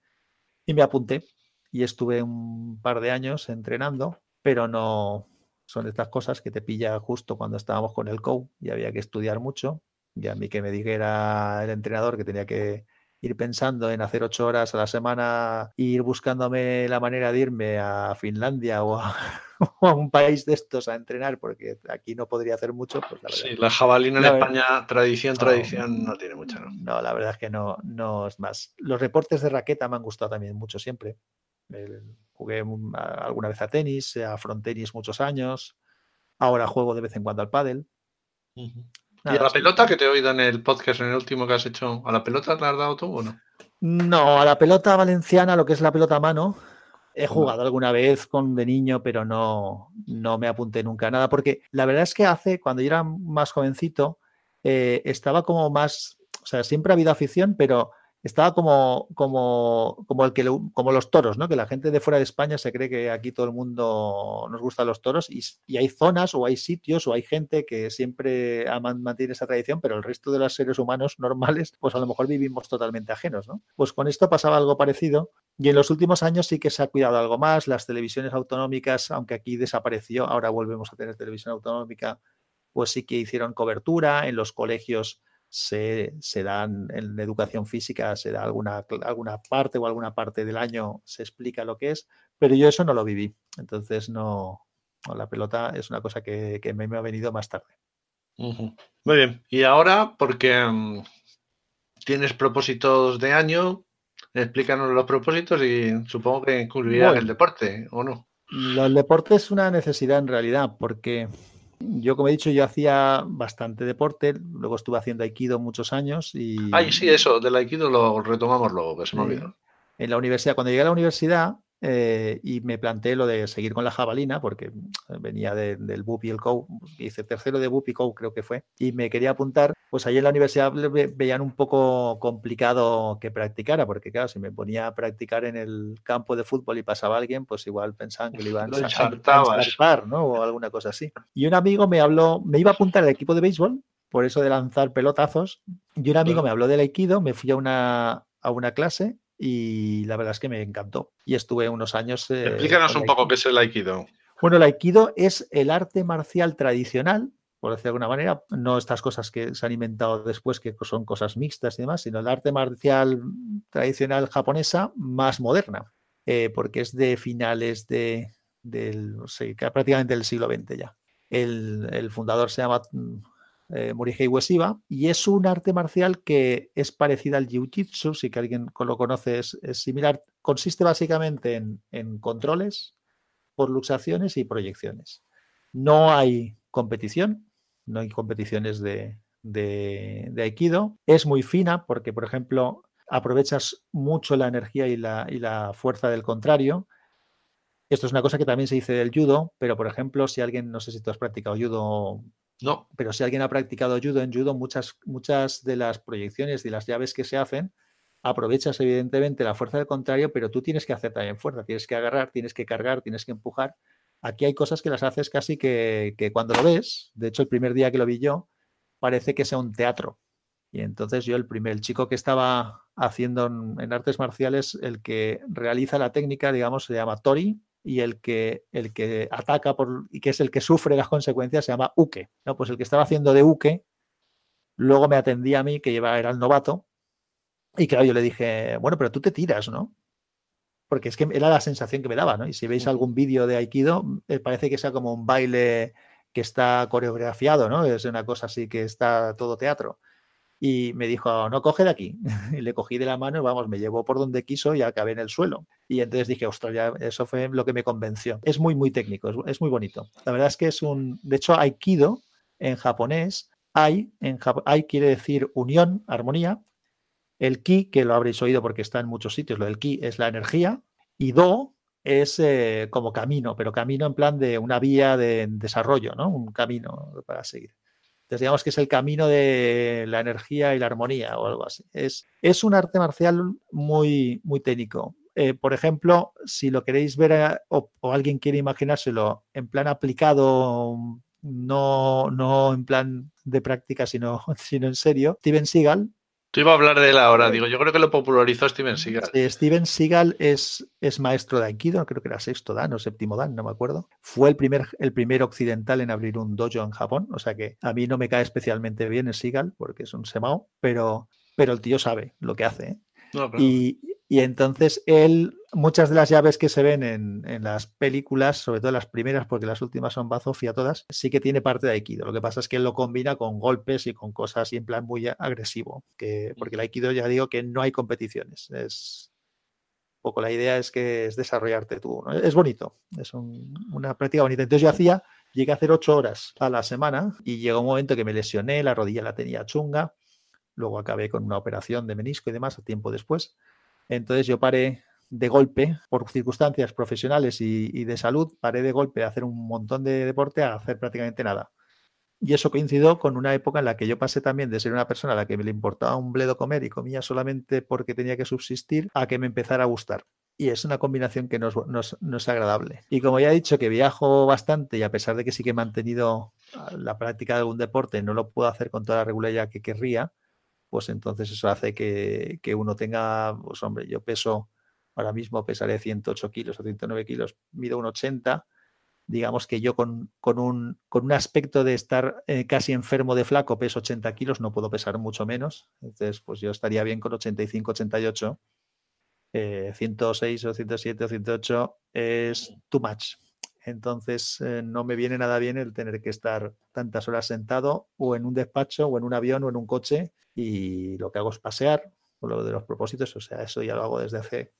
y me apunté. Y estuve un par de años entrenando, pero no, son estas cosas que te pilla justo cuando estábamos con el COU y había que estudiar mucho. Y a mí que me dijera el entrenador que tenía que ir pensando en hacer ocho horas a la semana, ir buscándome la manera de irme a Finlandia o a, un país de estos a entrenar, porque aquí no podría hacer mucho. Pues la sí, la jabalina en España, tradición, tradición, no, tiene mucha. ¿no? no, la verdad es que no, no es más. Los reportes de raqueta me han gustado también mucho siempre. Jugué alguna vez a tenis, a frontenis muchos años. Ahora juego de vez en cuando al pádel. ¿Y a la pelota que te he oído en el podcast, en el último que has hecho? ¿A la pelota te has dado tú o no? No, a la pelota valenciana, lo que es la pelota a mano, he jugado alguna vez con de niño, pero no, no me apunté nunca a nada, porque la verdad es que hace, cuando yo era más jovencito, eh, estaba como más, o sea, siempre ha habido afición, pero estaba como, como, como, el que, como los toros, ¿no? Que la gente de fuera de España se cree que aquí todo el mundo nos gustan los toros y, hay zonas o hay sitios o hay gente que siempre mantiene esa tradición, pero el resto de los seres humanos normales, pues a lo mejor vivimos totalmente ajenos, ¿no? Pues con esto pasaba algo parecido y en los últimos años sí que se ha cuidado algo más. Las televisiones autonómicas, aunque aquí desapareció, ahora volvemos a tener televisión autonómica, pues sí que hicieron cobertura en los colegios se, se, dan en educación física, se da alguna, alguna parte o alguna parte del año se explica lo que es, pero yo eso no lo viví. Entonces no, la pelota es una cosa que, me, ha venido más tarde. Muy bien. Y ahora, porque mm, tienes propósitos de año, explícanos los propósitos y supongo que incluirán el deporte, ¿o no? El deporte es una necesidad en realidad, porque yo, como he dicho, yo hacía bastante deporte, luego estuve haciendo aikido muchos años y... Ay, sí, eso, del aikido lo retomamos luego, que se me olvidó. En la universidad, cuando llegué a la universidad, eh, y me planteé lo de seguir con la jabalina, porque mm, venía del BUP y el COU, hice tercero de BUP y COU creo que fue, y me quería apuntar, pues allí en la universidad veían un poco complicado que practicara, porque claro, si me ponía a practicar en el campo de fútbol y pasaba alguien, pues igual pensaban que le iban a saltar, ¿no? O alguna cosa así. Y un amigo me habló, me iba a apuntar al equipo de béisbol, por eso de lanzar pelotazos, y un amigo me habló del aikido, me fui a una, a una clase y la verdad es que me encantó. Y estuve unos años. Eh, Explícanos un poco qué es el Aikido. Bueno, el Aikido es el arte marcial tradicional, por decir de alguna manera, no estas cosas que se han inventado después, que son cosas mixtas y demás, sino el arte marcial tradicional japonesa más moderna, eh, porque es de finales de, del, prácticamente del siglo XX ya. El, el fundador se llama eh, Morihei Ueshiba, y es un arte marcial que es parecido al Jiu-Jitsu, si que alguien lo conoce es, similar, consiste básicamente en, controles por luxaciones y proyecciones. No hay competición, no hay competiciones de, de, Aikido, es muy fina porque, por ejemplo, aprovechas mucho la energía y la, y la fuerza del contrario, esto es una cosa que también se dice del judo, pero por ejemplo, si alguien, no sé si tú has practicado judo no. Pero si alguien ha practicado judo, en judo muchas, muchas de las proyecciones y las llaves que se hacen, aprovechas evidentemente la fuerza del contrario, pero tú tienes que hacer también fuerza, tienes que agarrar, tienes que cargar, tienes que empujar. Aquí hay cosas que las haces casi que, cuando lo ves, de hecho el primer día que lo vi yo, parece que sea un teatro. Y entonces yo el primer, el chico que estaba haciendo en, en artes marciales, el que realiza la técnica, digamos, se llama Tori, y el que, el que ataca por, y que es el que sufre las consecuencias se llama Uke. ¿no? Pues el que estaba haciendo de Uke, luego me atendía a mí, que lleva, era el novato, y claro, yo le dije, bueno, pero tú te tiras, ¿no? Porque es que era la sensación que me daba, ¿no? Y si veis algún vídeo de Aikido, eh, parece que sea como un baile que está coreografiado, ¿no? Es una cosa así que está todo teatro y me dijo, no, coge de aquí. Y le cogí de la mano y vamos, me llevó por donde quiso y acabé en el suelo. Y entonces dije, ostras, ya eso fue lo que me convenció. Es muy, muy técnico, es, muy bonito. La verdad es que es un, de hecho, Aikido en japonés, Ai, en Ai quiere decir unión, armonía. El ki, que lo habréis oído porque está en muchos sitios, lo del ki es la energía. Y do es eh, como camino, pero camino en plan de una vía de desarrollo, ¿no? Un camino para seguir. Digamos que es el camino de la energía y la armonía o algo así. Es, es un arte marcial muy, muy técnico. Eh, por ejemplo, si lo queréis ver eh, o, alguien quiere imaginárselo en plan aplicado, no, no en plan de práctica, sino, sino en serio, Steven Seagal Tú iba a hablar de él ahora, digo, yo creo que lo popularizó Steven Seagal. Steven Seagal es, es maestro de Aikido, creo que era sexto dan o séptimo dan, no me acuerdo. Fue el primer, el primer occidental en abrir un dojo en Japón, o sea que a mí no me cae especialmente bien el Seagal, porque es un semao, pero, pero el tío sabe lo que hace. ¿eh? y, y entonces él, muchas de las llaves que se ven en, las películas, sobre todo las primeras, porque las últimas son bazofia todas, sí que tiene parte de Aikido. Lo que pasa es que él lo combina con golpes y con cosas y en plan muy agresivo. Que, porque el Aikido ya digo que no hay competiciones. Es poco la idea es que es desarrollarte tú. Es bonito, es una práctica bonita. Entonces yo hacía, llegué a hacer ocho horas a la semana y llegó un momento que me lesioné, la rodilla la tenía chunga. Luego acabé con una operación de menisco y demás a tiempo después. Entonces yo paré de golpe, por circunstancias profesionales y, de salud, paré de golpe a hacer un montón de deporte a hacer prácticamente nada. Y eso coincidió con una época en la que yo pasé también de ser una persona a la que me le importaba un bledo comer y comía solamente porque tenía que subsistir, a que me empezara a gustar. Y es una combinación que no es, agradable. Y como ya he dicho que viajo bastante y a pesar de que sí que he mantenido ah, la práctica de algún deporte, no lo puedo hacer con toda la regularidad que querría, pues entonces eso hace que, que uno tenga, pues hombre, yo peso, ahora mismo pesaré 108 kilos o 109 kilos, mido un 80 digamos que yo con, un, con un, aspecto de estar eh, casi enfermo de flaco, peso 80 kilos, no puedo pesar mucho menos. Entonces, pues yo estaría bien con 85, 88. 106 o 107 o 108 es too much. Entonces, eh, no me viene nada bien el tener que estar tantas horas sentado o en un despacho o en un avión o en un coche y lo que hago es pasear, por lo de los propósitos, o sea, eso ya lo hago desde hace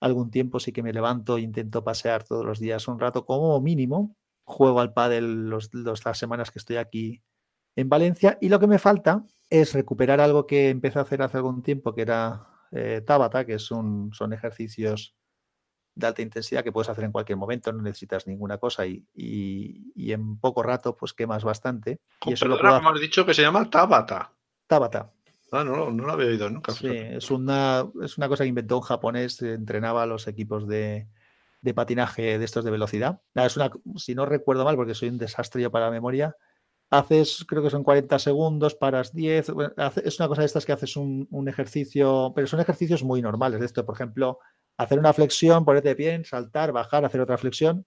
algún tiempo sí que me levanto e intento pasear todos los días un rato como mínimo. Juego al pádel los, las semanas que estoy aquí en Valencia y lo que me falta es recuperar algo que empecé a hacer hace algún tiempo, que era eh, Tabata, que son ejercicios de alta intensidad que puedes hacer en cualquier momento, no necesitas ninguna cosa y, en poco rato pues quemas bastante. Y eso lo puedo... has dicho que se llama Tabata. Tabata. Ah, no, no lo había oído nunca. Sí, es una, es una cosa que inventó un japonés, entrenaba a los equipos de, patinaje de estos de velocidad. es una, si no recuerdo mal, porque soy un desastre yo para la memoria, haces, creo que son 40 segundos, paras 10, es una cosa de estas que haces un, ejercicio, pero son ejercicios muy normales de esto, por ejemplo, hacer una flexión, ponerte de pie, saltar, bajar, hacer otra flexión,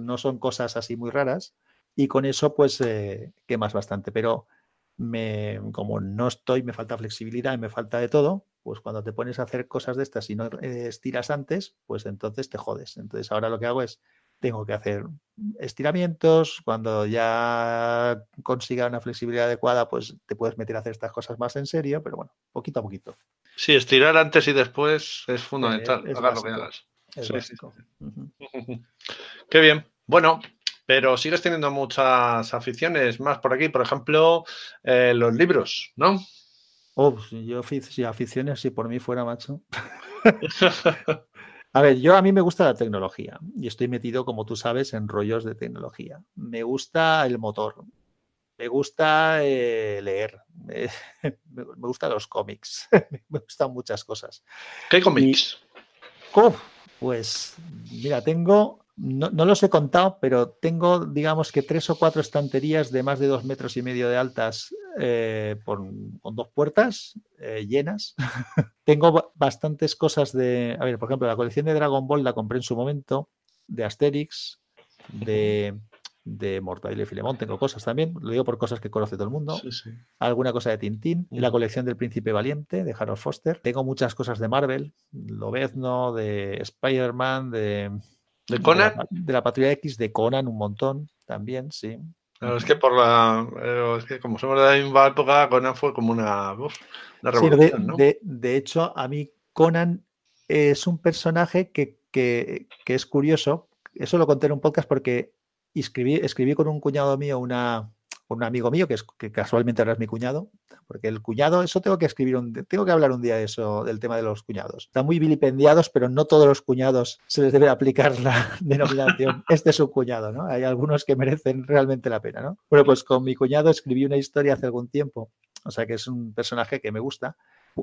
no son cosas así muy raras, y con eso pues eh, quemas bastante, pero me, como no estoy, me falta flexibilidad y me falta de todo, pues cuando te pones a hacer cosas de estas y no eh, estiras antes, pues entonces te jodes. Entonces ahora lo que hago es, tengo que hacer estiramientos, cuando ya consiga una flexibilidad adecuada, pues te puedes meter a hacer estas cosas más en serio, pero bueno, poquito a poquito. Sí, estirar antes y después es fundamental. Eh, hagas lo que hagas. Qué bien. Bueno, pero sigues teniendo muchas aficiones más por aquí, por ejemplo, eh, los libros, ¿no? Oh, yo si aficiones, si por mí fuera macho. a ver, yo a mí me gusta la tecnología y estoy metido, como tú sabes, en rollos de tecnología. Me gusta el motor, me gusta eh, leer, me, gustan los cómics, me gustan muchas cosas. ¿Qué cómics? pues mira, tengo no, los he contado, pero tengo, digamos que tres o cuatro estanterías de más de dos metros y medio de altas eh, con dos puertas eh, llenas. tengo bastantes cosas de, a ver, por ejemplo, la colección de Dragon Ball la compré en su momento, de Asterix, de, de Mortadelo y Filemón, tengo cosas también, lo digo por cosas que conoce todo el mundo. Alguna cosa de Tintín, la colección del Príncipe Valiente de Harold Foster. Tengo muchas cosas de Marvel, Lobezno, de Spider-Man, de ¿De Conan? De la, Patrulla X, de Conan un montón también, sí. Es que por la. Es que como somos de la misma época, Conan fue como una, revolución, ¿no? de, hecho, a mí Conan es un personaje que, que, que, es curioso. Eso lo conté en un podcast porque escribí, escribí con un cuñado mío una, un amigo mío, que, es, que casualmente ahora es mi cuñado, porque el cuñado, eso tengo que escribir, un, tengo que hablar un día de eso, del tema de los cuñados. Están muy vilipendiados, pero no todos los cuñados se les debe aplicar la denominación, este es un cuñado, ¿no? Hay algunos que merecen realmente la pena, ¿no? Bueno, pues con mi cuñado escribí una historia hace algún tiempo, o sea que es un personaje que me gusta,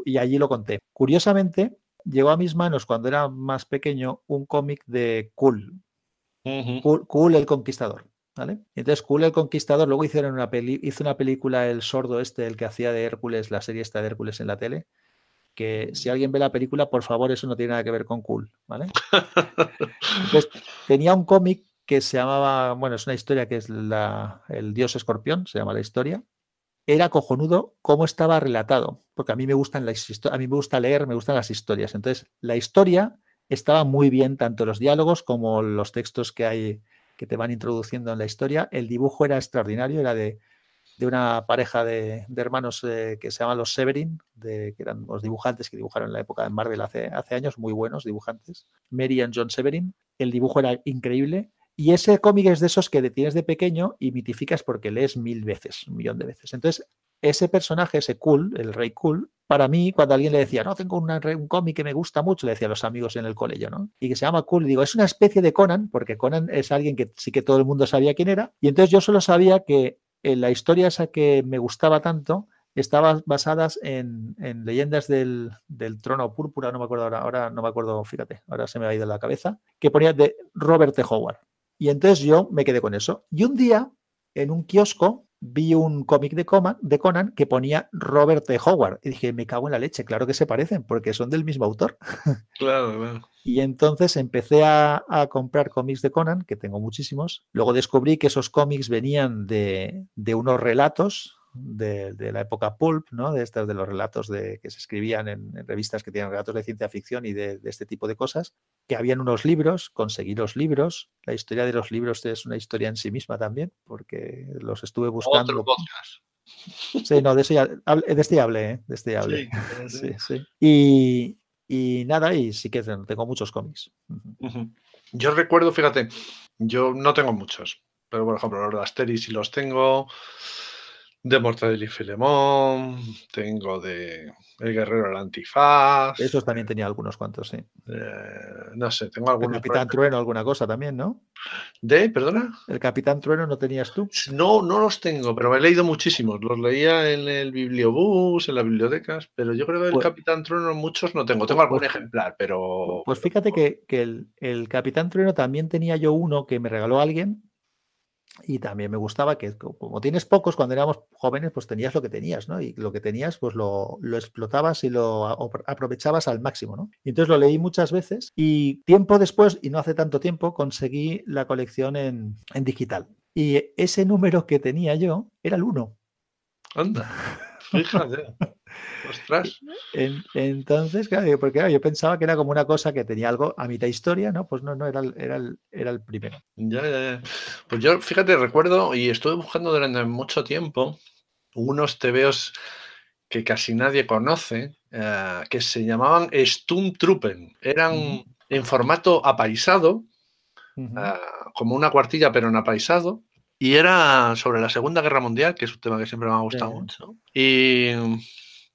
y allí lo conté. Curiosamente, llegó a mis manos cuando era más pequeño un cómic de Cool, cool el Conquistador. Entonces, Cool el Conquistador, luego hicieron una peli hizo una película El Sordo este, el que hacía de Hércules, la serie esta de Hércules en la tele, que si alguien ve la película, por favor, eso no tiene nada que ver con Cool, ¿vale? Entonces, tenía un cómic que se llamaba, bueno, es una historia que es la, el dios escorpión, se llama la historia. Era cojonudo cómo estaba relatado, porque a mí me gustan las a mí me gusta leer, me gustan las historias. Entonces, la historia estaba muy bien, tanto los diálogos como los textos que hay que te van introduciendo en la historia. El dibujo era extraordinario, era de, una pareja de, hermanos eh, que se llaman los Severin, de, que eran los dibujantes que dibujaron en la época de Marvel hace, años, muy buenos dibujantes. Mary y John Severin. El dibujo era increíble. Y ese cómic es de esos que tienes de pequeño y mitificas porque lees mil veces, un millón de veces. Entonces, ese personaje, ese cool, el rey cool, para mí, cuando alguien le decía, no, tengo un cómic que me gusta mucho, le decía a los amigos en el colegio, ¿no? Y que se llama Cool, digo, es una especie de Conan, porque Conan es alguien que sí que todo el mundo sabía quién era, y entonces yo solo sabía que eh, la historia esa que me gustaba tanto estaban basadas en, leyendas del, trono púrpura, no me acuerdo ahora, ahora no me acuerdo, fíjate, ahora se me ha ido la cabeza, que ponía de Robert T. Howard. Y entonces yo me quedé con eso. Y un día, en un kiosco, vi un cómic de, de, Conan que ponía Robert T. Howard. Y dije, me cago en la leche, claro que se parecen, porque son del mismo autor. Claro, claro. Y entonces empecé a, a, comprar cómics de Conan, que tengo muchísimos. Luego descubrí que esos cómics venían de, de unos relatos de, la época pulp, ¿no? de estos de los relatos de, que se escribían en, revistas que tienen relatos de ciencia ficción y de, este tipo de cosas, que habían unos libros, conseguí los libros, la historia de los libros es una historia en sí misma también, porque los estuve buscando. Sí, no, de, este, este hablé, ¿eh? de este hablé. Sí, sí, Y, y, nada, y sí que tengo muchos cómics. Yo recuerdo, fíjate, yo no tengo muchos, pero por ejemplo los de Asterix sí los tengo, de Mortadelo y Filemón, tengo de El Guerrero del Antifaz. Esos también tenía algunos cuantos, sí. Eh, no sé, tengo algunos. El Capitán Trueno, alguna cosa también, ¿no? ¿De? ¿Perdona? ¿El Capitán Trueno no tenías tú? No, no los tengo, pero me he leído muchísimos. Los leía en el bibliobús, en las bibliotecas, pero yo creo que el pues Capitán Trueno muchos no tengo. Tengo algún pues ejemplar, pero. Pues fíjate que, el, el Capitán Trueno también tenía yo uno que me regaló alguien y también me gustaba que como tienes pocos, cuando éramos jóvenes, pues tenías lo que tenías, ¿no? Y lo que tenías, pues lo, explotabas y lo aprovechabas al máximo, ¿no? Y entonces lo leí muchas veces y tiempo después, y no hace tanto tiempo, conseguí la colección en, en digital. Y ese número que tenía yo era el 1. Anda, fíjate. Ostras. entonces, claro, porque yo pensaba que era como una cosa que tenía algo a mitad historia, ¿no? Pues no, no, era, era, el, era el primero. Ya, ya, Pues yo, fíjate, recuerdo y estuve buscando durante mucho tiempo unos tebeos que casi nadie conoce, eh, que se llamaban Sturmtruppen. Eran en formato apaisado, eh, como una cuartilla, pero en apaisado. Y era sobre la Segunda Guerra Mundial, que es un tema que siempre me ha gustado mucho. Y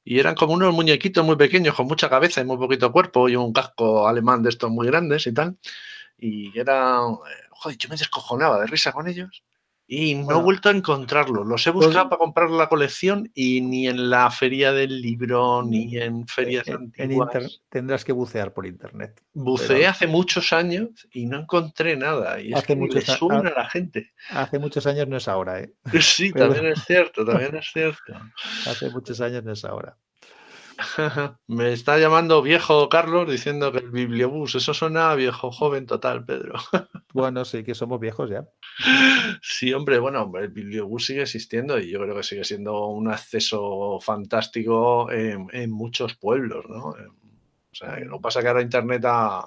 y eran como unos muñequitos muy pequeños, con mucha cabeza y muy poquito cuerpo, y un casco alemán de estos muy grandes y tal. Y era. Eh, joder, yo me descojonaba de risa con ellos. Y no he vuelto a encontrarlos. Los he pues buscado para comprar la colección y ni en la feria del libro, ni en ferias antiguas. tendrás que bucear por internet. Buceé hace muchos años y no encontré nada. Y es que le suena a la gente. Hace muchos años no es ahora, ¿eh? Sí, también es cierto, también es cierto. hace muchos años no es ahora. Me está llamando viejo Carlos diciendo que el bibliobús, eso suena viejo joven total, Pedro. Bueno, sí, que somos viejos ya. Sí, hombre, bueno, el bibliobús sigue existiendo y yo creo que sigue siendo un acceso fantástico en, muchos pueblos, ¿no? O sea, lo que pasa es que ahora Internet ha,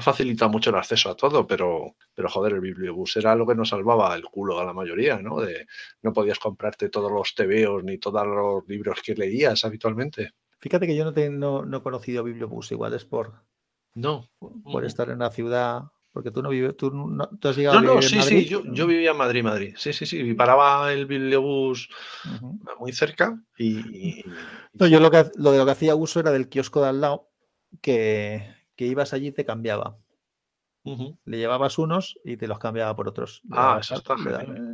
facilitado mucho el acceso a todo, pero, pero joder, el bibliobús era lo que nos salvaba el culo a la mayoría, ¿no? De, no podías comprarte todos los tebeos ni todos los libros que leías habitualmente. Fíjate que yo no, no, he conocido Bibliobús, igual es por, no. por, mm. estar en una ciudad, porque tú no vives, tú, no, has llegado no, a vivir sí, sí, yo, yo, vivía en Madrid, Madrid. Sí, sí, sí, y paraba el Bibliobús muy cerca y... No, yo lo, que, lo de lo que hacía uso era del kiosco de al lado, que, que ibas allí y te cambiaba. Le llevabas unos y te los cambiaba por otros. Ah, eso está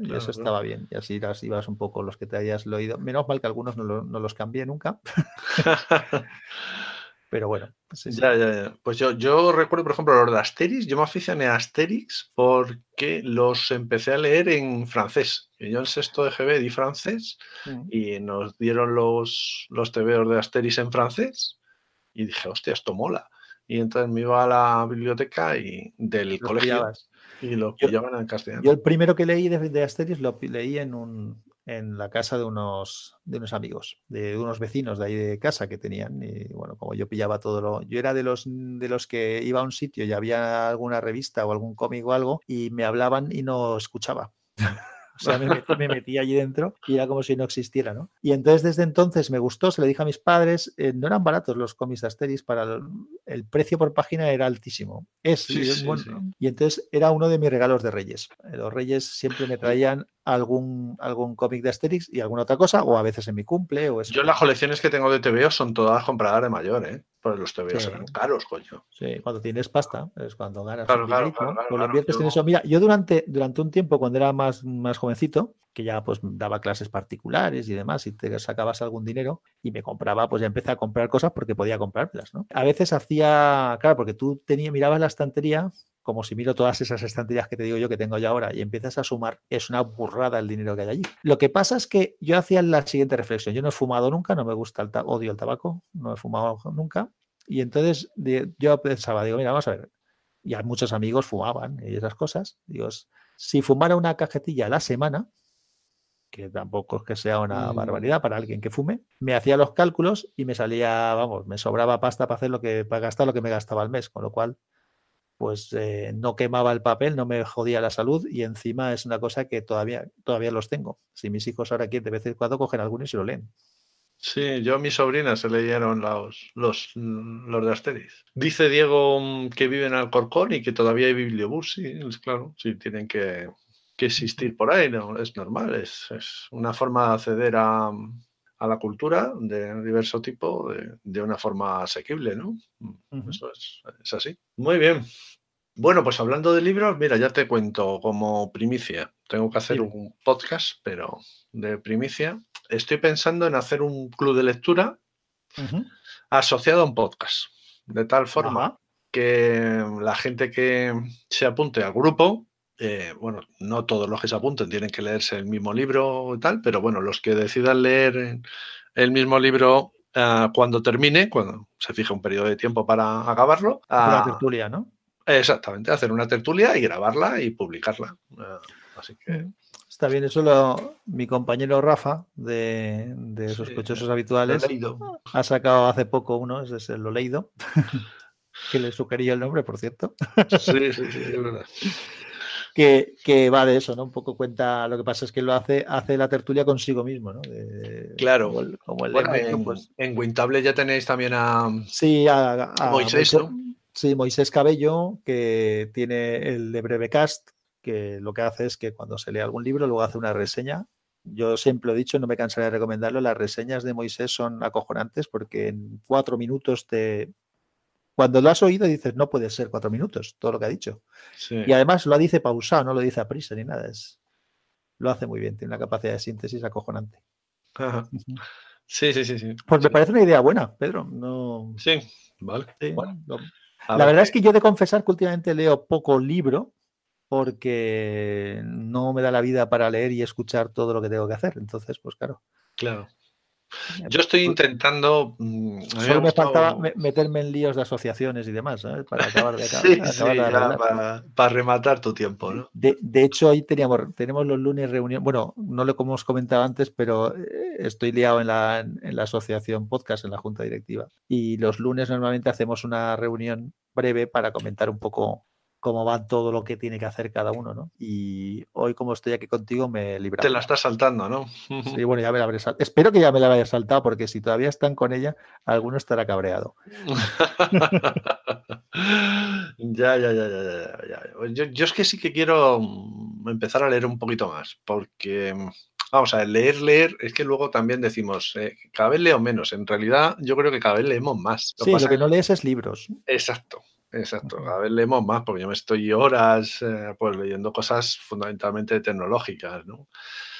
Y eso estaba bien. Y así ibas un poco los que te hayas leído. Menos mal que algunos no, los cambié nunca. Pero bueno. Ya, ya, ya. Pues yo, yo recuerdo, por ejemplo, los de Asterix. Yo me aficioné a Asterix porque los empecé a leer en francés. Yo en sexto de GB di francés mm. y nos dieron los, los tebeos de Asterix en francés. Y dije, hostia, esto mola y entonces me iba a la biblioteca y del colegio y lo pillaban en castellano. Yo el primero que leí de, de Asterix lo leí en un en la casa de unos de unos amigos, de unos vecinos de ahí de casa que tenían y bueno, como yo pillaba todo lo yo era de los de los que iba a un sitio y había alguna revista o algún cómic o algo y me hablaban y no escuchaba. O sea, me, metí, allí dentro y era como si no existiera, ¿no? Y entonces desde entonces me gustó, se le dije a mis padres, eh, no eran baratos los cómics de Asterix, para el, precio por página era altísimo. Es, y, entonces era uno de mis regalos de Reyes. Los Reyes siempre me traían algún, algún cómic de Asterix y alguna otra cosa, o a veces en mi cumple o Yo las colecciones que tengo de TVO son todas compradas de mayor, ¿eh? Pues los te Sí. caros, coño. Sí, cuando tienes pasta, es cuando ganas Claro, claro, dinerito, claro, claro, pues lo en eso. Mira, yo durante, durante un tiempo, cuando era más, más jovencito, que ya pues daba clases particulares y demás, y te sacabas algún dinero y me compraba, pues ya empecé a comprar cosas porque podía comprármelas, ¿no? A veces hacía, claro, porque tú tenías, mirabas la estantería, como si miro todas esas estanterías que te digo yo que tengo ya ahora, y empiezas a sumar, es una burrada el dinero que hay allí. Lo que pasa es que yo hacía la siguiente reflexión, yo no he fumado nunca, no me gusta el odio el tabaco, no he fumado nunca, y entonces yo pensaba, digo, mira, vamos a ver, y a muchos amigos fumaban y esas cosas. Digo, si fumara una cajetilla a la semana, que tampoco es que sea una Mm. barbaridad para alguien que fume, me hacía los cálculos y me salía, vamos, me sobraba pasta para hacer lo que, para gastar lo que me gastaba al mes, con lo cual, pues eh, no quemaba el papel, no me jodía la salud y encima es una cosa que todavía, todavía los tengo. Si mis hijos ahora quieren, de vez en cuando cogen algunos y se lo leen. Sí, yo a mis sobrinas se leyeron los, los, los de Asterix. Dice Diego que vive en Alcorcón y que todavía hay bibliobús, sí, es claro, sí, tienen que, que existir por ahí, ¿no? es normal, es, es una forma de acceder a, a la cultura de diverso tipo de, de una forma asequible, ¿no? Ujú. Eso es, es así. Muy bien. Bueno, pues hablando de libros, mira, ya te cuento como primicia. Tengo que hacer un podcast, pero de primicia. Estoy pensando en hacer un club de lectura asociado a un podcast. De tal forma que la gente que se apunte al grupo, eh, bueno, no todos los que se apunten tienen que leerse el mismo libro y tal, pero bueno, los que decidan leer el mismo libro ah, cuando termine, cuando se fije un periodo de tiempo para acabarlo, Hacer la ah, tertulia, ¿no? exactamente, hacer una tertulia y grabarla y publicarla. Ah, así que. Está bien, eso lo, mi compañero Rafa de, de Sí, Sospechosos lo he Habituales leído. ha sacado hace poco uno, ese es el Lo Leído, que le sugería el nombre, por cierto, Sí, sí, sí, es verdad. Que, que va de eso, ¿no? Un poco cuenta, lo que pasa es que lo hace, hace la tertulia consigo mismo, ¿no? De- Claro. Como el, como el Bueno, en, pues en Wintable ya tenéis también a, sí, a, a Moisés, ¿no? Sí, Moisés Cabello, que tiene el de Brevecast, que lo que hace es que cuando se lee algún libro, luego hace una reseña. Yo siempre lo he dicho, no me cansaré de recomendarlo. Las reseñas de Moisés son acojonantes porque en cuatro minutos te. Cuando lo has oído dices, no puede ser cuatro minutos, todo lo que ha dicho. Sí. Y además lo dice pausado, no lo dice a prisa ni nada. Es, lo hace muy bien, tiene una capacidad de síntesis acojonante. Ajá. Sí, sí, sí, sí. Pues me parece una idea buena, Pedro. No, Sí, vale. sí, Bueno, a La ver verdad es que yo he de confesar que últimamente leo poco libro porque no me da la vida para leer y escuchar todo lo que tengo que hacer. Entonces, pues claro. Claro. Yo estoy intentando. mm, Solo me faltaba me- meterme en líos de asociaciones y demás, ¿sabes? Para acabar de, acabar, Sí, acabar sí, de ya arreglar. para, para rematar tu tiempo, ¿no? De, de hecho, hoy teníamos, tenemos los lunes reunión. Bueno, no lo hemos comentado antes, pero eh, estoy liado en la, en la asociación podcast, en la junta directiva. Y los lunes normalmente hacemos una reunión breve para comentar un poco cómo va todo lo que tiene que hacer cada uno, ¿no? Y hoy, como estoy aquí contigo, me he librado. Te la estás saltando, ¿no? Sí, bueno, ya me la habré saltado. Espero que ya me la haya saltado, porque si todavía están con ella, alguno estará cabreado. ya, ya, ya, ya, ya, ya. Yo, yo es que sí que quiero mm, empezar a leer un poquito más, porque, mm, vamos a ver, leer, leer, es que luego también decimos, eh, cada vez leo menos. En realidad, yo creo que cada vez leemos más. Lo Sí, pasa lo que no lees es libros. Exacto, exacto. Cada vez leemos más, porque yo me estoy horas eh, pues leyendo cosas fundamentalmente tecnológicas, ¿no?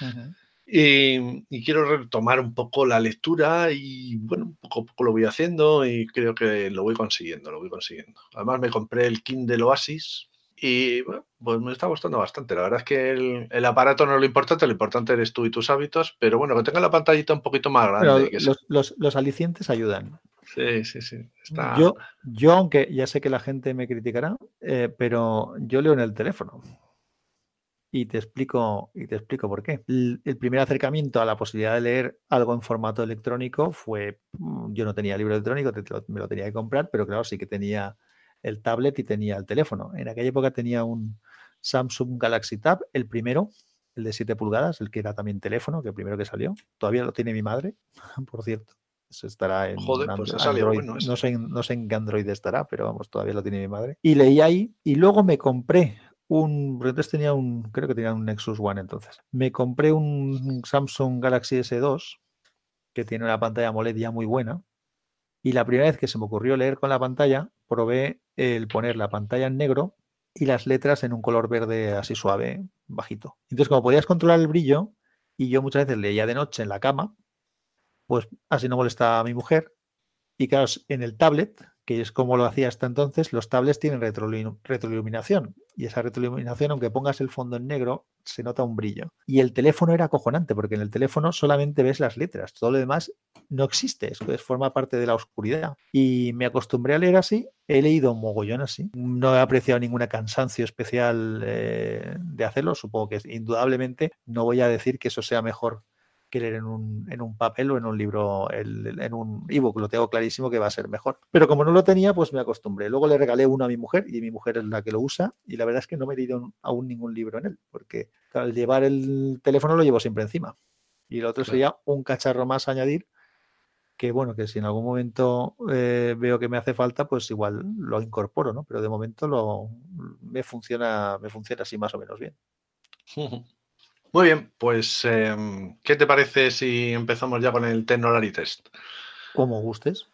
Ujú. Y, y quiero retomar un poco la lectura y bueno, poco a poco lo voy haciendo y creo que lo voy consiguiendo, lo voy consiguiendo. Además me compré el Kindle Oasis y bueno, pues me está gustando bastante. La verdad es que el, el aparato no es lo importante, lo importante eres tú y tus hábitos, pero bueno, que tenga la pantallita un poquito más grande. que los, los- los alicientes ayudan. Sí, sí, sí. Está... Yo, yo, aunque ya sé que la gente me criticará, eh, pero yo leo en el teléfono. Y te explico, y te explico por qué. El, el primer acercamiento a la posibilidad de leer algo en formato electrónico fue, mm, yo no tenía libro electrónico, te- te lo- me lo tenía que comprar, pero claro, sí que tenía el tablet y tenía el teléfono. En aquella época tenía un Samsung Galaxy Tab, el primero, el de 7 pulgadas, el que era también teléfono, que el primero que salió. Todavía lo tiene mi madre, por cierto. Eso estará en Joder, pues Android. bueno no, sé, en- no sé en qué Android estará, pero vamos, todavía lo tiene mi madre. Y leí ahí y luego me compré un, porque entonces tenía un, creo que tenía un Nexus One entonces. Me compré un Samsung Galaxy S2 que tiene una pantalla AMOLED ya muy buena Y la primera vez que se me ocurrió leer con la pantalla, probé el poner la pantalla en negro y las letras en un color verde así suave, bajito. Entonces, como podías controlar el brillo, y yo muchas veces leía de noche en la cama, pues así no molestaba a mi mujer. Y claro, en el tablet, que es como lo hacía hasta entonces, los tablets tienen retroiluminación. Y esa retroiluminación, aunque pongas el fondo en negro, se nota un brillo. Y el teléfono era acojonante, porque en el teléfono solamente ves las letras, todo lo demás no existe, es, forma parte de la oscuridad. Y me acostumbré a leer así, he leído un mogollón así, no he apreciado ningún cansancio especial eh, de hacerlo, supongo que indudablemente no voy a decir que eso sea mejor que leer en un, en un papel o en un libro, en un ebook. Lo tengo clarísimo que va a ser mejor. Pero como no lo tenía, pues me acostumbré. Luego le regalé uno a mi mujer y mi mujer es la que lo usa. Y la verdad es que no me he leído aún ningún libro en él, porque al llevar el teléfono lo llevo siempre encima. Y el otro sería un cacharro más a añadir que bueno, que si en algún momento eh, veo que me hace falta, pues igual lo incorporo, ¿no? Pero de momento lo, me funciona, me funciona así más o menos bien. Muy bien, pues em, ¿qué te parece si empezamos ya con el Technolary Test? Como gustes.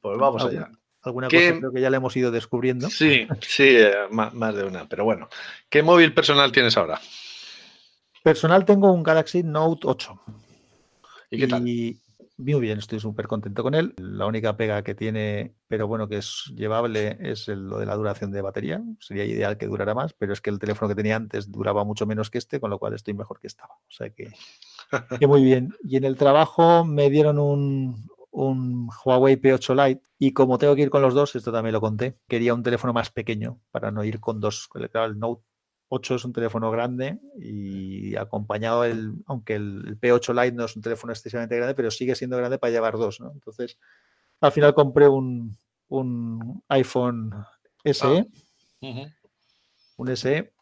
Pues vamos allá. Alguna cosa creo que ya le hemos ido descubriendo. Sí, sí, eh, más, de una. Pero bueno, ¿qué móvil personal tienes ahora? Personal tengo un Galaxy Note 8. ¿Y qué tal? Muy bien, estoy súper contento con él. La única pega que tiene, pero bueno, que es llevable, es lo de la duración de batería. Sería ideal que durara más, pero es que el teléfono que tenía antes duraba mucho menos que este, con lo cual estoy mejor que estaba. O sea que, que muy bien. Y en el trabajo me dieron un, un Huawei P8 Lite y como tengo que ir con los dos, esto también lo conté, quería un teléfono más pequeño para no ir con dos. El Note 8 es un teléfono grande y acompañado, el, aunque el, P8 Lite no es un teléfono excesivamente grande, pero sigue siendo grande para llevar dos. ¿no? Entonces, al final compré un, un iPhone SE, ah, un SE,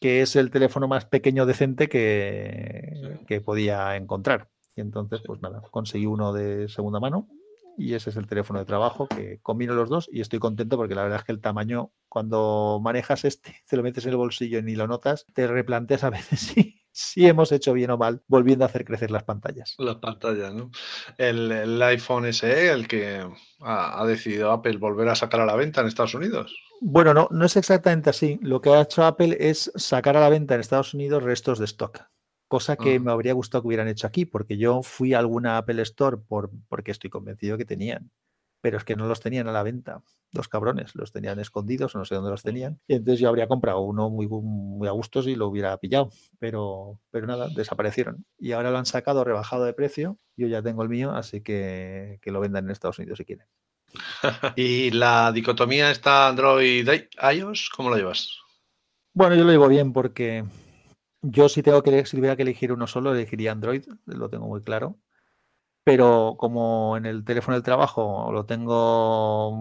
que es el teléfono más pequeño decente que, que podía encontrar. Y entonces, pues nada, conseguí uno de segunda mano y ese es el teléfono de trabajo que combino los dos y estoy contento porque la verdad es que el tamaño, cuando manejas este, te lo metes en el bolsillo y ni lo notas, te replanteas a veces si, si hemos hecho bien o mal volviendo a hacer crecer las pantallas. Las pantallas, ¿no? El, iPhone SE, el que ha, decidido Apple volver a sacar a la venta en Estados Unidos. Bueno, no, no es exactamente así. Lo que ha hecho Apple es sacar a la venta en Estados Unidos restos de stock cosa que me habría gustado que hubieran hecho aquí, porque yo fui a alguna Apple Store por, porque estoy convencido que tenían, pero es que no los tenían a la venta, los cabrones, los tenían escondidos, no sé dónde los tenían, y entonces yo habría comprado uno muy, muy a gusto si lo hubiera pillado, pero, pero nada, desaparecieron. Y ahora lo han sacado rebajado de precio, yo ya tengo el mío, así que que lo vendan en Estados Unidos si quieren. ¿Y la dicotomía está Android-iOS? ¿Cómo lo llevas? Bueno, yo lo llevo bien porque yo si tengo que si tuviera que elegir uno solo, elegiría Android, lo tengo muy claro. Pero como en el teléfono del trabajo lo tengo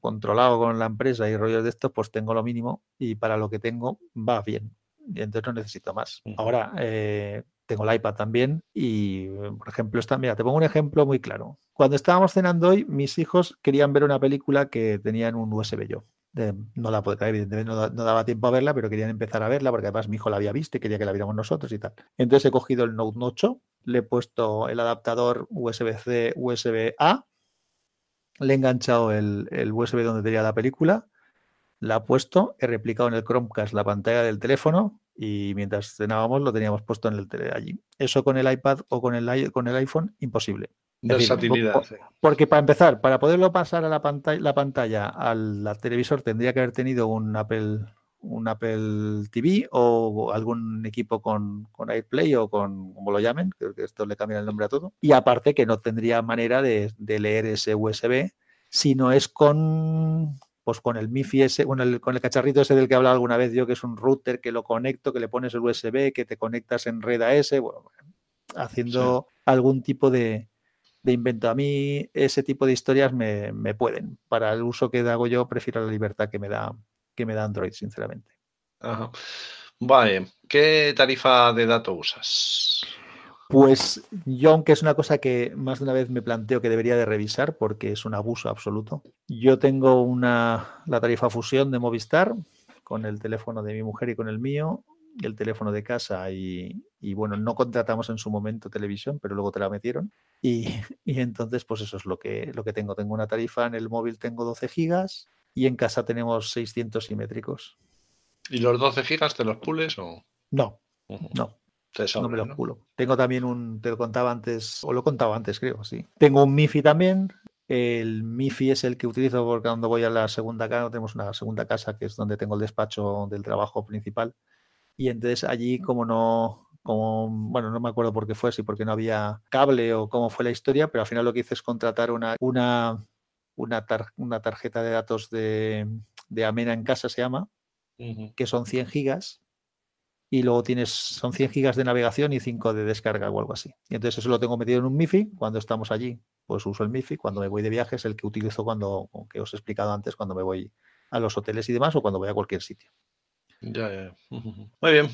controlado con la empresa y rollos de estos, pues tengo lo mínimo y para lo que tengo va bien. Y entonces no necesito más. Ahora eh, tengo el iPad también y, por ejemplo, está, mira, te pongo un ejemplo muy claro. Cuando estábamos cenando hoy, mis hijos querían ver una película que tenían un USB yo no la evidentemente no, daba tiempo a verla, pero querían empezar a verla porque además mi hijo la había visto y quería que la viéramos nosotros y tal. Entonces he cogido el Note 8, le he puesto el adaptador USB-C, USB-A, le he enganchado el, USB donde tenía la película, la he puesto, he replicado en el Chromecast la pantalla del teléfono y mientras cenábamos lo teníamos puesto en el tele allí. Eso con el iPad o con el, con el iPhone, imposible. Versatilidad. Porque para empezar, para poderlo pasar a la pantalla, la pantalla al televisor tendría que haber tenido un Apple un Apple TV o algún equipo con, con AirPlay o con como lo llamen, creo que esto le cambia el nombre a todo. Y aparte que no tendría manera de, leer ese USB si no es con pues con el MIFI ese, el, con el cacharrito ese del que he hablado alguna vez yo, que es un router que lo conecto, que le pones el USB, que te conectas en red a ese, bueno, haciendo algún tipo de, de invento. A mí ese tipo de historias me, pueden. Para el uso que hago yo, prefiero la libertad que me da, que me da Android, sinceramente. Vale, ¿qué tarifa de datos usas? Pues yo, aunque es una cosa que más de una vez me planteo que debería de revisar porque es un abuso absoluto, yo tengo una, la tarifa fusión de Movistar con el teléfono de mi mujer y con el mío el teléfono de casa y, bueno, no contratamos en su momento televisión, pero luego te la metieron. Y, y, entonces, pues eso es lo que, lo que tengo. Tengo una tarifa, en el móvil tengo 12 gigas y en casa tenemos 600 simétricos. ¿Y los 12 gigas te los pules o...? No, no. no me los pulo. Tengo también un, te lo contaba antes, o lo contaba antes, creo, sí. Tengo un MIFI también. El MIFI es el que utilizo porque cuando voy a la segunda casa, tenemos una segunda casa que es donde tengo el despacho del trabajo principal. Y entonces allí, como no, como, bueno, no me acuerdo por qué fue, si porque no había cable o cómo fue la historia, pero al final lo que hice es contratar una, una, una, una tarjeta de datos de, de Amena en casa, se llama, que son 100 gigas y luego tienes, son 100 gigas de navegación y 5 de descarga o algo así. Y entonces eso lo tengo metido en un MIFI. Cuando estamos allí, pues uso el MIFI. Cuando me voy de viaje es el que utilizo cuando, que os he explicado antes, cuando me voy a los hoteles y demás o cuando voy a cualquier sitio. Ya, ya. Muy bien.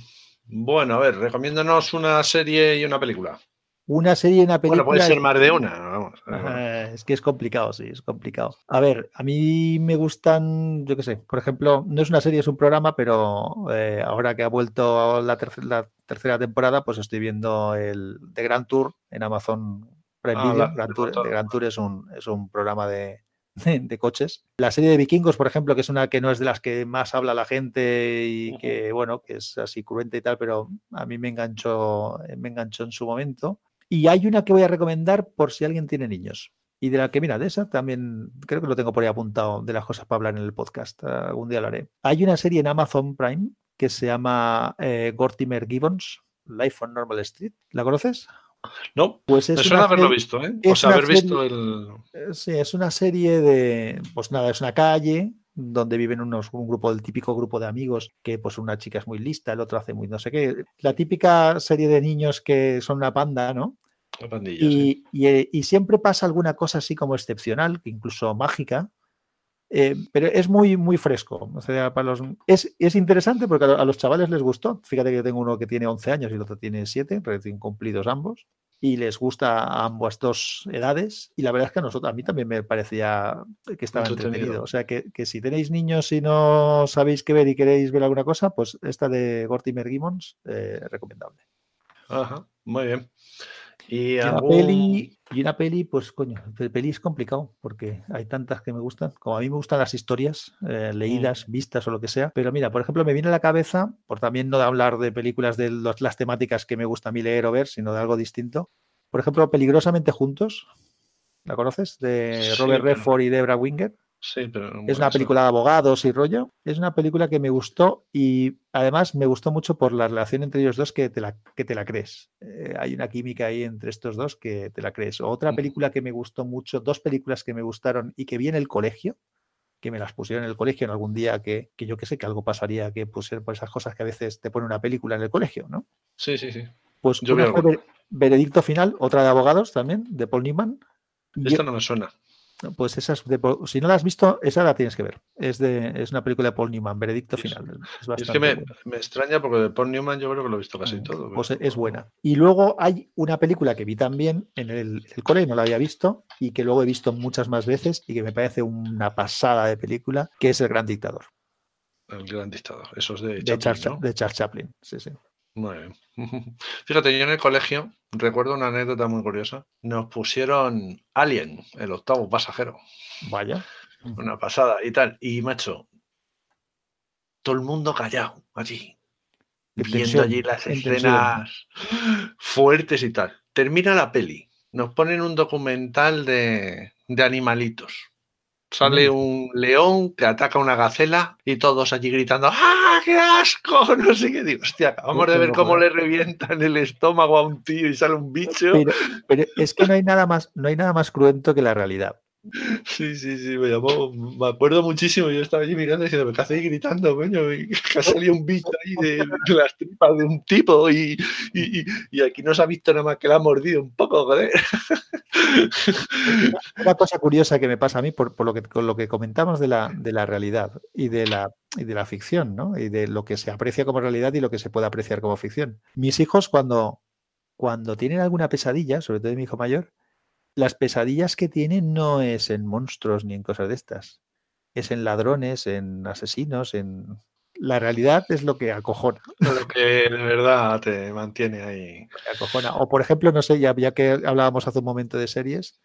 Bueno, a ver, recomiéndanos una serie y una película. Una serie y una película. Bueno, puede ser más de una. es que es complicado, sí, es complicado. A ver, a mí me gustan, yo qué sé, por ejemplo, no es una serie, es un programa, pero eh, ahora que ha vuelto la, la, tercera temporada, pues estoy viendo el de Grand Tour en Amazon Prime ah, Video. Grand Tour, de Grand Tour es un, es un programa de, de, coches. La serie de vikingos, por ejemplo, que es una que no es de las que más habla la gente y que, bueno, que es así cruenta y tal, pero a mí me enganchó, me enganchó en su momento. Y hay una que voy a recomendar por si alguien tiene niños. Y de la que, mira, de esa también creo que lo tengo por ahí apuntado, de las cosas para hablar en el podcast. algún día lo haré. Hay una serie en Amazon Prime que se llama eh, Gortimer Gibbons, Life on Normal Street. ¿La conoces? No, pues es me suena haberlo visto, ¿eh? O sea, haber visto el. Sí, es una serie de. Pues nada, es una calle donde viven unos, un grupo, el típico grupo de amigos, que pues una chica es muy lista, el otro hace muy no sé qué. La típica serie de niños que son una panda, ¿no? y, eh, y, siempre pasa alguna cosa así como excepcional, incluso mágica, eh, pero es muy, muy fresco. O sea, para los, es, es, interesante porque a los chavales les gustó. Fíjate que tengo uno que tiene 11 años y el otro tiene 7, recién cumplidos ambos y les gusta a ambas dos edades. Y la verdad es que a nosotros, a mí también me parecía que estaba entretenido. O sea, que, si tenéis niños y no sabéis qué ver y queréis ver alguna cosa, pues esta de Gortimer Gibbons, eh, recomendable. Ajá, muy bien. Y, una peli, y una peli, pues coño, el peli es complicado porque hay tantas que me gustan. Como a mí me gustan las historias eh, leídas, mm. vistas o lo que sea. Pero mira, por ejemplo, me viene a la cabeza, por también no de hablar de películas de las temáticas que me gusta a mí leer o ver, sino de algo distinto. Por ejemplo, Peligrosamente Juntos. ¿La conoces? De Robert Redford y Debra Winger es una película de abogados y rollo. Es una película que me gustó y además me gustó mucho por la relación entre ellos dos que te la, que te la crees. Eh, hay una química ahí entre estos dos que te la crees. Otra película que me gustó mucho, dos películas que me gustaron y que vi en el colegio, que me las pusieron en el colegio en algún día que, yo que sé que algo pasaría que pusieron por esas cosas que a veces te pone una película en el colegio, ¿no? Sí, sí, sí. Pues yo una Veredicto Final, otra de abogados también, de Paul Newman. Esta no me suena. Pues esas, si no la has visto, esa la tienes que ver. Es, de, es una película de Paul Newman, Veredicto Final. Es, que me, extraña porque de Paul Newman yo creo que lo he visto casi mm, todo. Pues es buena. Y luego hay una película que vi también en el, el cole, no la había visto, y que luego he visto muchas más veces y que me parece una pasada de película, que es El Gran Dictador. El Gran Dictador, eso es de Chaplin. De, Charles Chaplin, sí, sí. Muy bien. Fíjate, yo en el colegio recuerdo una anécdota muy curiosa. Nos pusieron Alien, el octavo pasajero. Vaya. Una pasada y tal. Y macho, todo el mundo callado allí. Viendo allí las escenas fuertes y tal. Termina la peli. Nos ponen un documental de, de animalitos. Sale un león que ataca una gacela y todos allí gritando ¡Ah, qué asco! No sé qué digo. Hostia, acabamos de ver cómo le revientan el estómago a un tío y sale un bicho. Pero, es que no hay nada más, no hay nada más cruento que la realidad. Sí, sí, sí, me llamó, me acuerdo muchísimo, yo estaba allí mirando y diciendo, ¿qué hacéis gritando, coño? Y que ha salido un bicho ahí de, las tripas de un tipo y, y, aquí no se ha visto nada más que la ha mordido un poco, joder. Una cosa curiosa que me pasa a mí por, por lo que, con lo que comentamos de la, de la realidad y de la, y de la ficción, ¿no? Y de lo que se aprecia como realidad y lo que se puede apreciar como ficción. Mis hijos cuando, cuando tienen alguna pesadilla, sobre todo mi hijo mayor, las pesadillas que tienen no es en monstruos ni en cosas de estas. Es en ladrones, en asesinos, en... la realidad es lo que acojona. Lo que de verdad te mantiene ahí. Acojona. O por ejemplo, no sé, ya, ya que hablábamos hace un momento de series,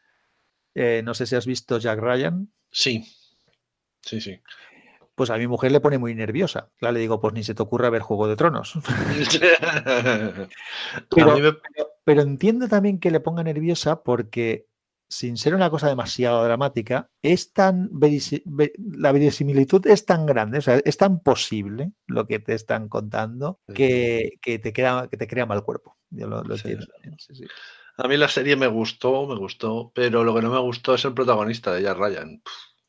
eh, no sé si has visto Jack Ryan. Sí, sí, sí. Pues a mi mujer le pone muy nerviosa. Claro, le digo, pues ni se te ocurra ver Juego de Tronos. pero, me... pero entiendo también que le ponga nerviosa porque sin ser una cosa demasiado dramática, es tan la verisimilitud es tan grande, o sea, es tan posible lo que te están contando que, que te, queda, que te crea mal cuerpo. Yo lo, lo entiendo. Sí, sí. A mí la serie me gustó, me gustó, pero lo que no me gustó es el protagonista de Jack Ryan.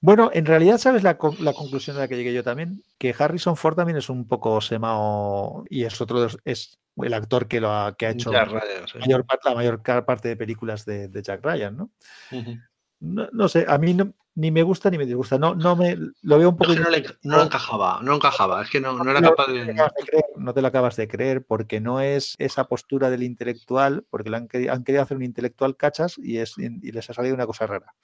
Bueno, en realidad, ¿sabes la, la, conclusión a la que llegué yo también? Que Harrison Ford también es un poco semao y es otro de es el actor que lo ha, que ha hecho Ryan, sí. mayor, la mayor parte de películas de, de Jack Ryan, ¿no? Uh -huh. no, no? sé, a mí no, ni me gusta ni me disgusta. No, no me lo veo un poco. No, le, no encajaba, no encajaba. Es que no, no era capaz de. de creer, no te lo acabas de creer porque no es esa postura del intelectual, porque le han, han querido hacer un intelectual cachas y, es, y les ha salido una cosa rara.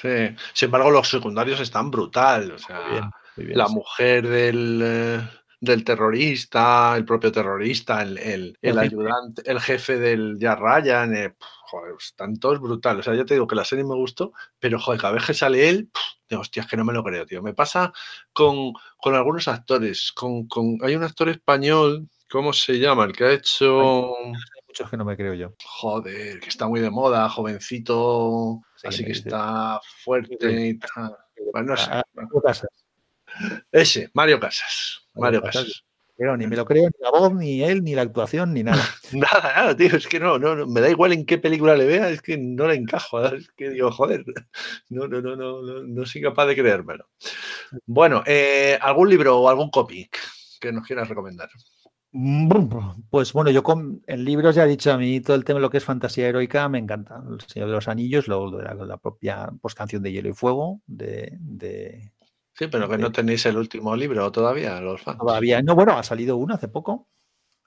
Sí, sin embargo, los secundarios están brutal. O sea, muy bien, muy bien, la sí. mujer del. Eh del terrorista, el propio terrorista, el, el, el ayudante, el jefe del Jack Ryan, eh, joder, están todos brutales. O sea, ya te digo que la serie me gustó, pero joder, cada vez que sale él, digo, hostia, es que no me lo creo, tío. Me pasa con, con algunos actores. Con, con, hay un actor español, ¿cómo se llama? El que ha hecho. Muchos que no me creo yo. Joder, que está muy de moda, jovencito, sí, así que está fuerte y tal. Bueno, no sé. Ah, ese, Mario Casas. Mario Casas. Pero ni me lo creo, ni la voz, ni él, ni la actuación, ni nada. nada, nada, tío. Es que no, no, no, me da igual en qué película le vea, es que no le encajo. Es que digo, joder, no, no, no, no, no, no soy capaz de creérmelo. Bueno, eh, ¿algún libro o algún cómic que nos quieras recomendar? Pues bueno, yo con en libros ya he dicho a mí todo el tema de lo que es fantasía heroica me encanta. El Señor de los Anillos, luego la, la propia pues, canción de Hielo y Fuego de, de Sí, pero que no tenéis el último libro todavía, los fans. Todavía no, bueno, ha salido uno hace poco.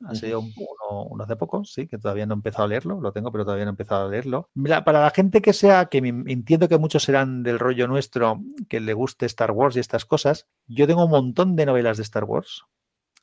Ha sido uno, uno, hace poco, sí, que todavía no he empezado a leerlo, lo tengo, pero todavía no he empezado a leerlo. Para la gente que sea, que me, entiendo que muchos serán del rollo nuestro, que le guste Star Wars y estas cosas, yo tengo un montón de novelas de Star Wars.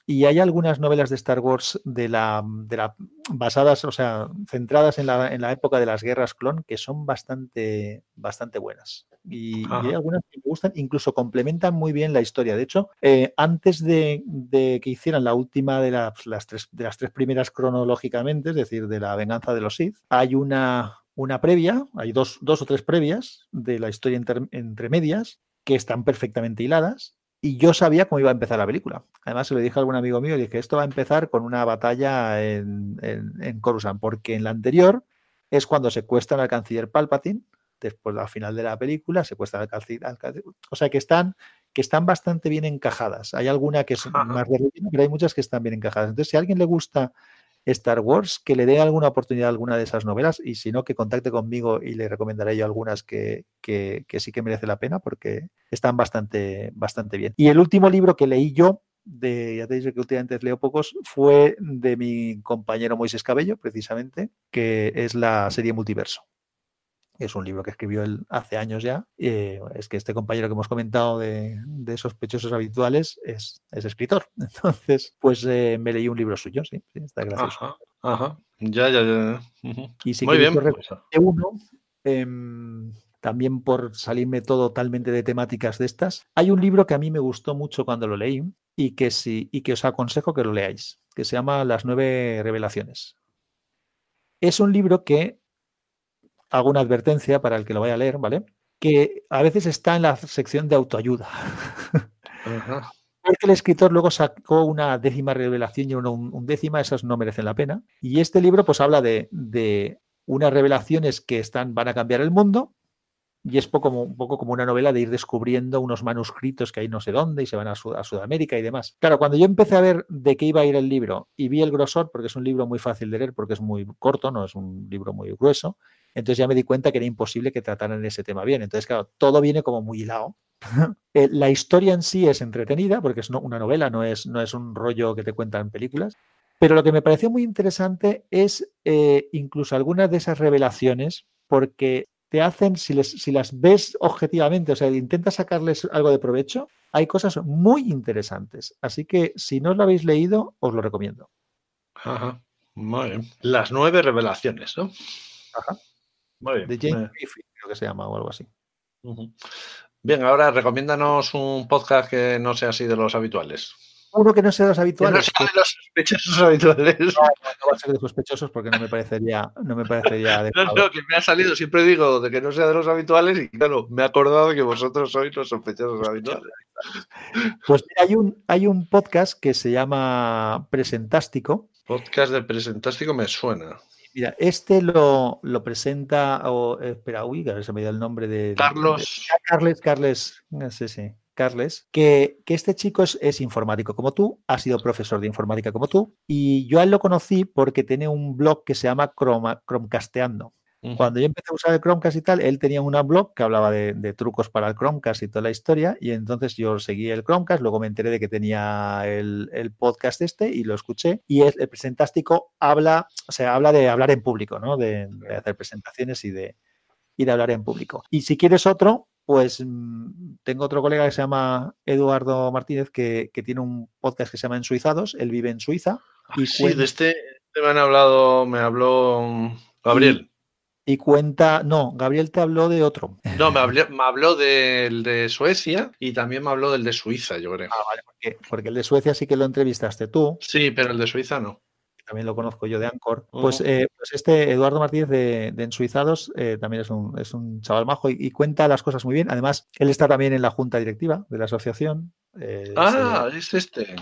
Y hay algunas novelas de Star Wars de la, de la basadas, o sea, centradas en la, en la, época de las guerras clon, que son bastante, bastante buenas. Y, y, hay algunas que me gustan, incluso complementan muy bien la historia. De hecho, eh, antes de, de, que hicieran la última de las, las tres, de las tres primeras cronológicamente, es decir, de la venganza de los Sith, hay una, una previa, hay dos, dos o tres previas de la historia entre medias que están perfectamente hiladas y yo sabía cómo iba a empezar la película. Además, se lo dije a algún amigo mío, le dije, esto va a empezar con una batalla en, en, en Coruscant, porque en la anterior es cuando secuestran al canciller Palpatine, después al final de la película, secuestran al canciller, al canciller, o sea que están, que están bastante bien encajadas. Hay alguna que es Ajá. más de relleno, pero hay muchas que están bien encajadas. Entonces, si a alguien le gusta Star Wars, que le dé alguna oportunidad a alguna de esas novelas y si no, que contacte conmigo y le recomendaré yo algunas que, que, que, sí que merece la pena porque están bastante, bastante bien. Y el último libro que leí yo, de, ya te dije que últimamente leo pocos, fue de mi compañero Moisés Cabello, precisamente, que es la serie Multiverso es un libro que escribió él hace años ya. Eh, es que este compañero que hemos comentado de, de sospechosos habituales es, es, escritor. Entonces, pues eh, me leí un libro suyo, sí, sí está gracioso. Ajá, ajá. Ya, ya, ya. Uh -huh. Y sí Muy que bien. Pues. uno, eh, también por salirme totalmente de temáticas de estas, hay un libro que a mí me gustó mucho cuando lo leí y que, sí, y que os aconsejo que lo leáis, que se llama Las nueve revelaciones. Es un libro que hago una advertencia para el que lo vaya a leer, ¿vale? Que a veces está en la sección de autoayuda. Ajá. Porque el escritor luego sacó una décima revelación y una undécima, esas no merecen la pena. Y este libro pues habla de, de unas revelaciones que están, van a cambiar el mundo y es poco, un poco como una novela de ir descubriendo unos manuscritos que hay no sé dónde y se van a, Sud a, Sudamérica y demás. Claro, cuando yo empecé a ver de qué iba a ir el libro y vi el grosor, porque es un libro muy fácil de leer, porque es muy corto, no es un libro muy grueso, entonces ya me di cuenta que era imposible que trataran ese tema bien. Entonces, claro, todo viene como muy hilado. Eh, la historia en sí es entretenida, porque es una novela, no es, no es un rollo que te cuentan películas. Pero lo que me pareció muy interesante es eh, incluso algunas de esas revelaciones, porque te hacen, si, les, si, las ves objetivamente, o sea, intentas sacarles algo de provecho, hay cosas muy interesantes. Así que si no os lo habéis leído, os lo recomiendo. Ajá. Muy bien. Las nueve revelaciones, ¿no? Ajá. Muy bien. De James Griffith, creo que se llama o algo así. Bien, ahora recomiéndanos un podcast que no sea así de los habituales. Uno que no sea de los Que no habituales. sea de los sospechosos habituales. no, no, no va a ser de sospechosos porque no me parecería, no me parecería No, adecuado. no, que me ha salido, siempre digo, de que no sea de los habituales y claro, me he acordado de que vosotros sois los sospechosos habituales. Pues mira, hay un, hay un podcast que se llama Presentástico. Podcast de Presentástico me suena. Mira, este lo, lo presenta, o, espera, uy, a ver, se me dio el nombre de... Carlos. de- Carles, Carles, eh, sí, sí, Carles, que, que este chico es, es informático como tú, ha sido profesor de informática como tú, y yo a él lo conocí porque tiene un blog que se llama Chroma- Chromecasteando. Cuando yo empecé a usar el Chromecast y tal, él tenía un blog que hablaba de, de trucos para el Chromecast y toda la historia, y entonces yo seguí el Chromecast, luego me enteré de que tenía el, el podcast este y lo escuché, y es, el presentástico habla, o sea, habla de hablar en público, ¿no? De, de hacer presentaciones y de, y de hablar en público. Y si quieres otro, pues mm, tengo otro colega que se llama Eduardo Martínez, que, que tiene un podcast que se llama Ensuizados, él vive en Suiza, y Ah, sí, cuen- de este este me han hablado, me habló Gabriel. y cuenta, no, Gabriel te habló de otro. No, me habló, me habló del de Suecia y también me habló del de Suiza, yo creo. Ah, vale, porque, porque el de Suecia sí que lo entrevistaste tú, Sí, pero el de Suiza no. también lo conozco yo de Anchor. Pues, Ujú. eh, pues este Eduardo Martínez de, de Ensuizados eh, también es un, es un chaval majo y, y cuenta las cosas muy bien. Además, él está también en la junta directiva de la asociación. eh, Ah, es este.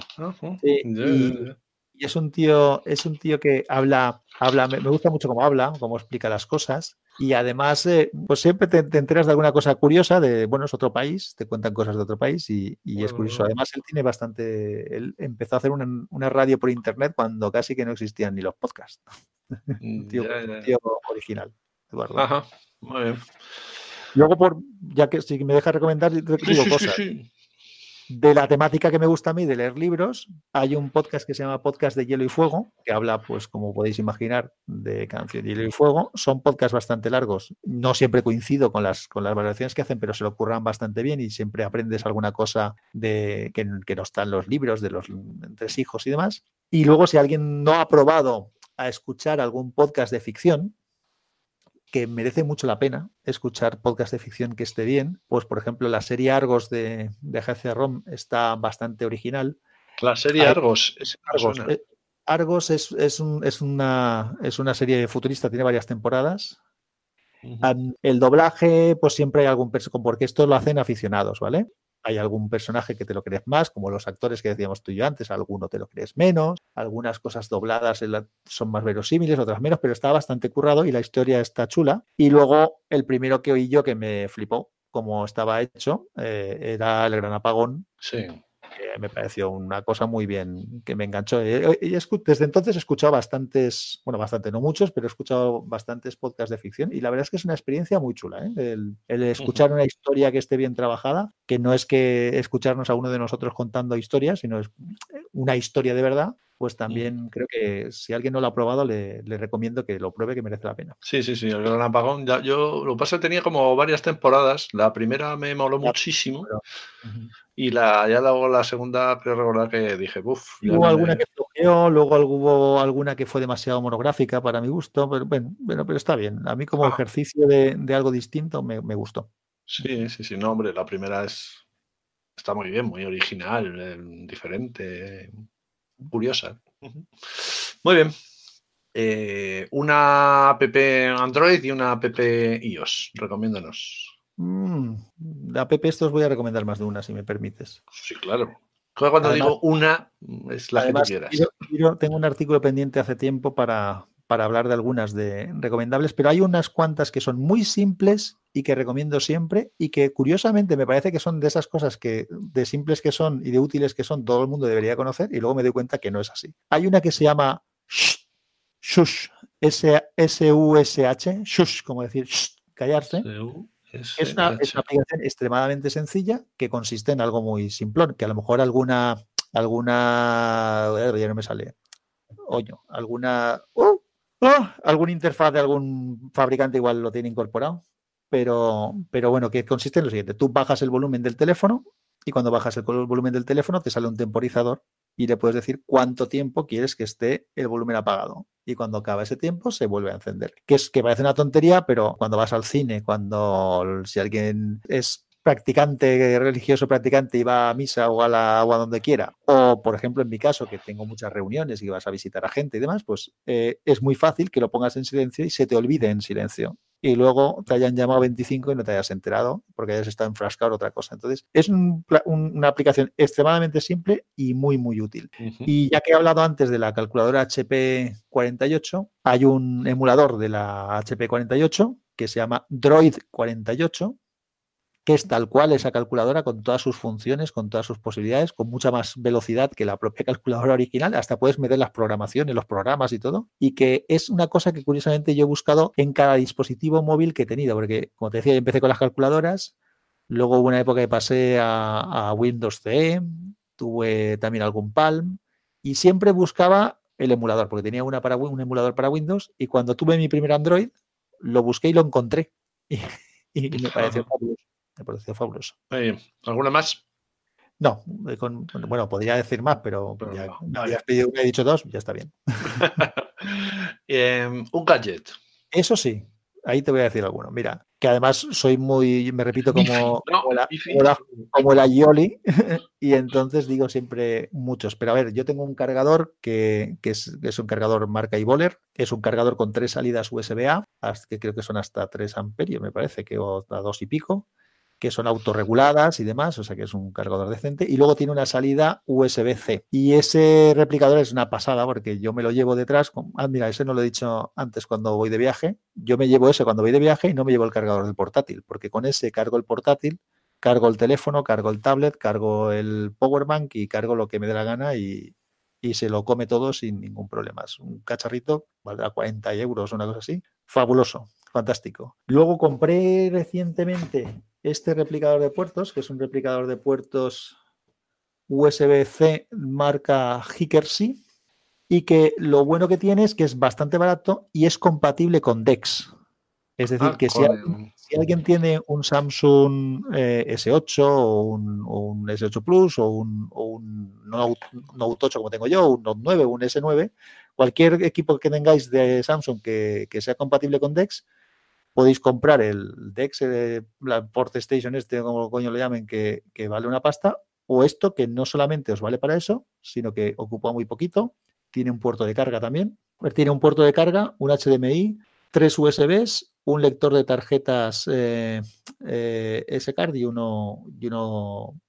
Sí, y-. Y es un tío, es un tío que habla, habla, me, gusta mucho cómo habla, cómo explica las cosas. Y además, eh, pues siempre te, te enteras de alguna cosa curiosa de, bueno, es otro país, te cuentan cosas de otro país y, y es curioso. Además, él tiene bastante, él empezó a hacer una, una radio por internet cuando casi que no existían ni los podcasts. Un tío, Ya, tío original, Eduardo. Ajá, muy bien. Luego, por, ya que si me dejas recomendar, digo Sí, sí, sí, cosas. sí. De la temática que me gusta a mí de leer libros, hay un podcast que se llama Podcast de Hielo y Fuego, que habla, pues, como podéis imaginar, de canción de Hielo y Fuego. Son podcasts bastante largos. No siempre coincido con las, con las valoraciones que hacen, pero se lo curran bastante bien y siempre aprendes alguna cosa de que, que no están los libros de los tres hijos y demás. Y luego, si alguien no ha probado a escuchar algún podcast de ficción, que merece mucho la pena escuchar podcast de ficción que esté bien. Pues, por ejemplo, la serie Argos de, de Agencia ROM está bastante original. La serie Argos. me Argos, eh, Argos es, es, un- es una, es una serie futurista, tiene varias temporadas. El doblaje, pues siempre hay algún personaje, porque esto lo hacen aficionados, ¿vale? Hay algún personaje que te lo crees más, como los actores que decíamos tú y yo antes, alguno te lo crees menos, algunas cosas dobladas son más verosímiles, otras menos, pero está bastante currado y la historia está chula. Y luego el primero que oí yo que me flipó, como estaba hecho, eh, era El Gran Apagón, Sí. Que me pareció una cosa muy bien, que me enganchó. Eh, y escu- Desde entonces he escuchado bastantes, bueno, bastante, no muchos, pero he escuchado bastantes podcasts de ficción y la verdad es que es una experiencia muy chula, ¿eh? el, el escuchar una historia que esté bien trabajada, que no es que escucharnos a uno de nosotros contando historias, sino es una historia de verdad, pues también creo que si alguien no lo ha probado, le, le recomiendo que lo pruebe, que merece la pena. Sí, sí, sí, el gran apagón. Ya, yo lo que pasa tenía como varias temporadas. La primera me moló Ya, muchísimo pero- y la, ya luego la segunda creo recordar que dije, uff, Hubo alguna que flojeó, luego hubo alguna que fue demasiado monográfica para mi gusto, pero bueno, pero, pero está bien. A mí como Ah. ejercicio de, de algo distinto me, me gustó. Sí, sí, sí, no, hombre, la primera es está muy bien, muy original, eh, diferente, curiosa. Muy bien. Eh, una app Android y una app iOS. Recomiéndanos. Mm, de app estos voy a recomendar más de una, si me permites. Sí, claro. Cuando Además- digo una, es la Además, que tú quieras. quiero- quiero- tengo un artículo pendiente hace tiempo para, para hablar de algunas de recomendables, pero hay unas cuantas que son muy simples y que recomiendo siempre y que curiosamente me parece que son de esas cosas que de simples que son y de útiles que son todo el mundo debería conocer y luego me doy cuenta que no es así. Hay una que se llama Shush, S-U-S-H, Shush, como decir callarse. Es una, es una aplicación extremadamente sencilla que consiste en algo muy simplón, que a lo mejor alguna, alguna, ya no me sale, oño, alguna, ¡oh! ¡oh! alguna interfaz de algún fabricante igual lo tiene incorporado, pero, pero bueno, que consiste en lo siguiente, tú bajas el volumen del teléfono y cuando bajas el volumen del teléfono te sale un temporizador y le puedes decir cuánto tiempo quieres que esté el volumen apagado. Y cuando acaba ese tiempo se vuelve a encender. Que es que parece una tontería, pero cuando vas al cine, cuando si alguien es practicante, religioso practicante y va a misa o a, la, donde quiera, o por ejemplo en mi caso, que tengo muchas reuniones y vas a visitar a gente y demás, pues eh, es muy fácil que lo pongas en silencio y se te olvide en silencio y luego te hayan llamado 25 y no te hayas enterado porque hayas estado enfrascado en otra cosa. Entonces, es una aplicación extremadamente simple y muy, muy útil. Y ya que he hablado antes de la calculadora HP 48, hay un emulador de la HP 48 que se llama Droid 48 que es tal cual esa calculadora con todas sus funciones, con todas sus posibilidades, con mucha más velocidad que la propia calculadora original. Hasta puedes meter las programaciones, los programas y todo. Y que es una cosa que curiosamente yo he buscado en cada dispositivo móvil que he tenido, porque como te decía, yo empecé con las calculadoras, luego hubo una época que pasé a, Windows CE, tuve también algún Palm y siempre buscaba el emulador, porque tenía una para, un emulador para Windows y cuando tuve mi primer Android, lo busqué y lo encontré. Y, me pareció fabuloso. Me pareció fabuloso. ¿Alguna más? No, eh, bueno, podría decir más, pero, ya me habías pedido una, he dicho dos, ya está bien. Em, un gadget. Eso sí, ahí te voy a decir alguno. Mira, que además soy muy, me repito como, como, la, como, Yoli, y entonces digo siempre muchos. Pero a ver, yo tengo un cargador que, es, es, un cargador marca Iboler, es un cargador con tres salidas USB-A, que creo que son hasta 3 amperios, me parece, que o hasta dos y pico que son autorreguladas y demás, o sea que es un cargador decente. Y luego tiene una salida USB-C. Y ese replicador es una pasada porque yo me lo llevo detrás. Ah, mira, ese no lo he dicho antes cuando voy de viaje. Yo me llevo ese cuando voy de viaje y no me llevo el cargador del portátil, porque con ese cargo el portátil, cargo el teléfono, cargo el tablet, cargo el power bank y cargo lo que me dé la gana y, y se lo come todo sin ningún problema. Es un cacharrito, valdrá 40 euros, una cosa así. Fabuloso, fantástico. Luego compré recientemente este replicador de puertos, que es un replicador de puertos USB-C marca Hickersy, y que lo bueno que tiene es que es bastante barato y es compatible con DeX. Es decir, ah, que si alguien, tiene un Samsung eh, S8 o un, S8 Plus o un, Note, 8 como tengo yo, un Note 9 o un S9, cualquier equipo que tengáis de Samsung que, que sea compatible con DeX, podéis comprar el DEX, eh, la Port Station este, como coño le llamen, que, vale una pasta, o esto que no solamente os vale para eso, sino que ocupa muy poquito, tiene un puerto de carga también, pues tiene un puerto de carga, un HDMI, tres USBs, un lector de tarjetas eh, eh, S-Card y uno, y uno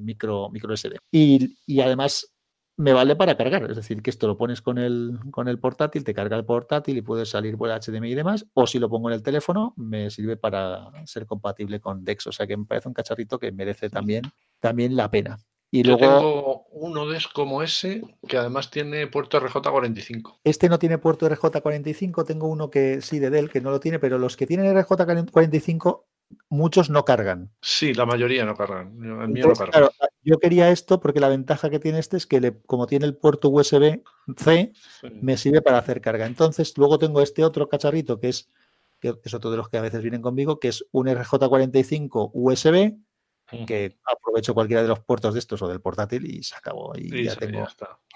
micro, micro SD. Y, y además me vale para cargar. Es decir, que esto lo pones con el, con el portátil, te carga el portátil y puedes salir por HDMI y demás. O si lo pongo en el teléfono, me sirve para ser compatible con DeX. O sea que me parece un cacharrito que merece también, también la pena. Y Yo luego, tengo uno de como ese que además tiene puerto RJ45. Este no tiene puerto RJ45, tengo uno que sí de Dell que no lo tiene, pero los que tienen RJ45 muchos no cargan. Sí, la mayoría no cargan. El mío no carga. yo quería esto porque la ventaja que tiene este es que como tiene el puerto USB-C, me sirve para hacer carga. Entonces, luego tengo este otro cacharrito que es, que es otro de los que a veces vienen conmigo, que es un RJ45 USB, que aprovecho cualquiera de los puertos de estos o del portátil y se acabó. Y, ya tengo,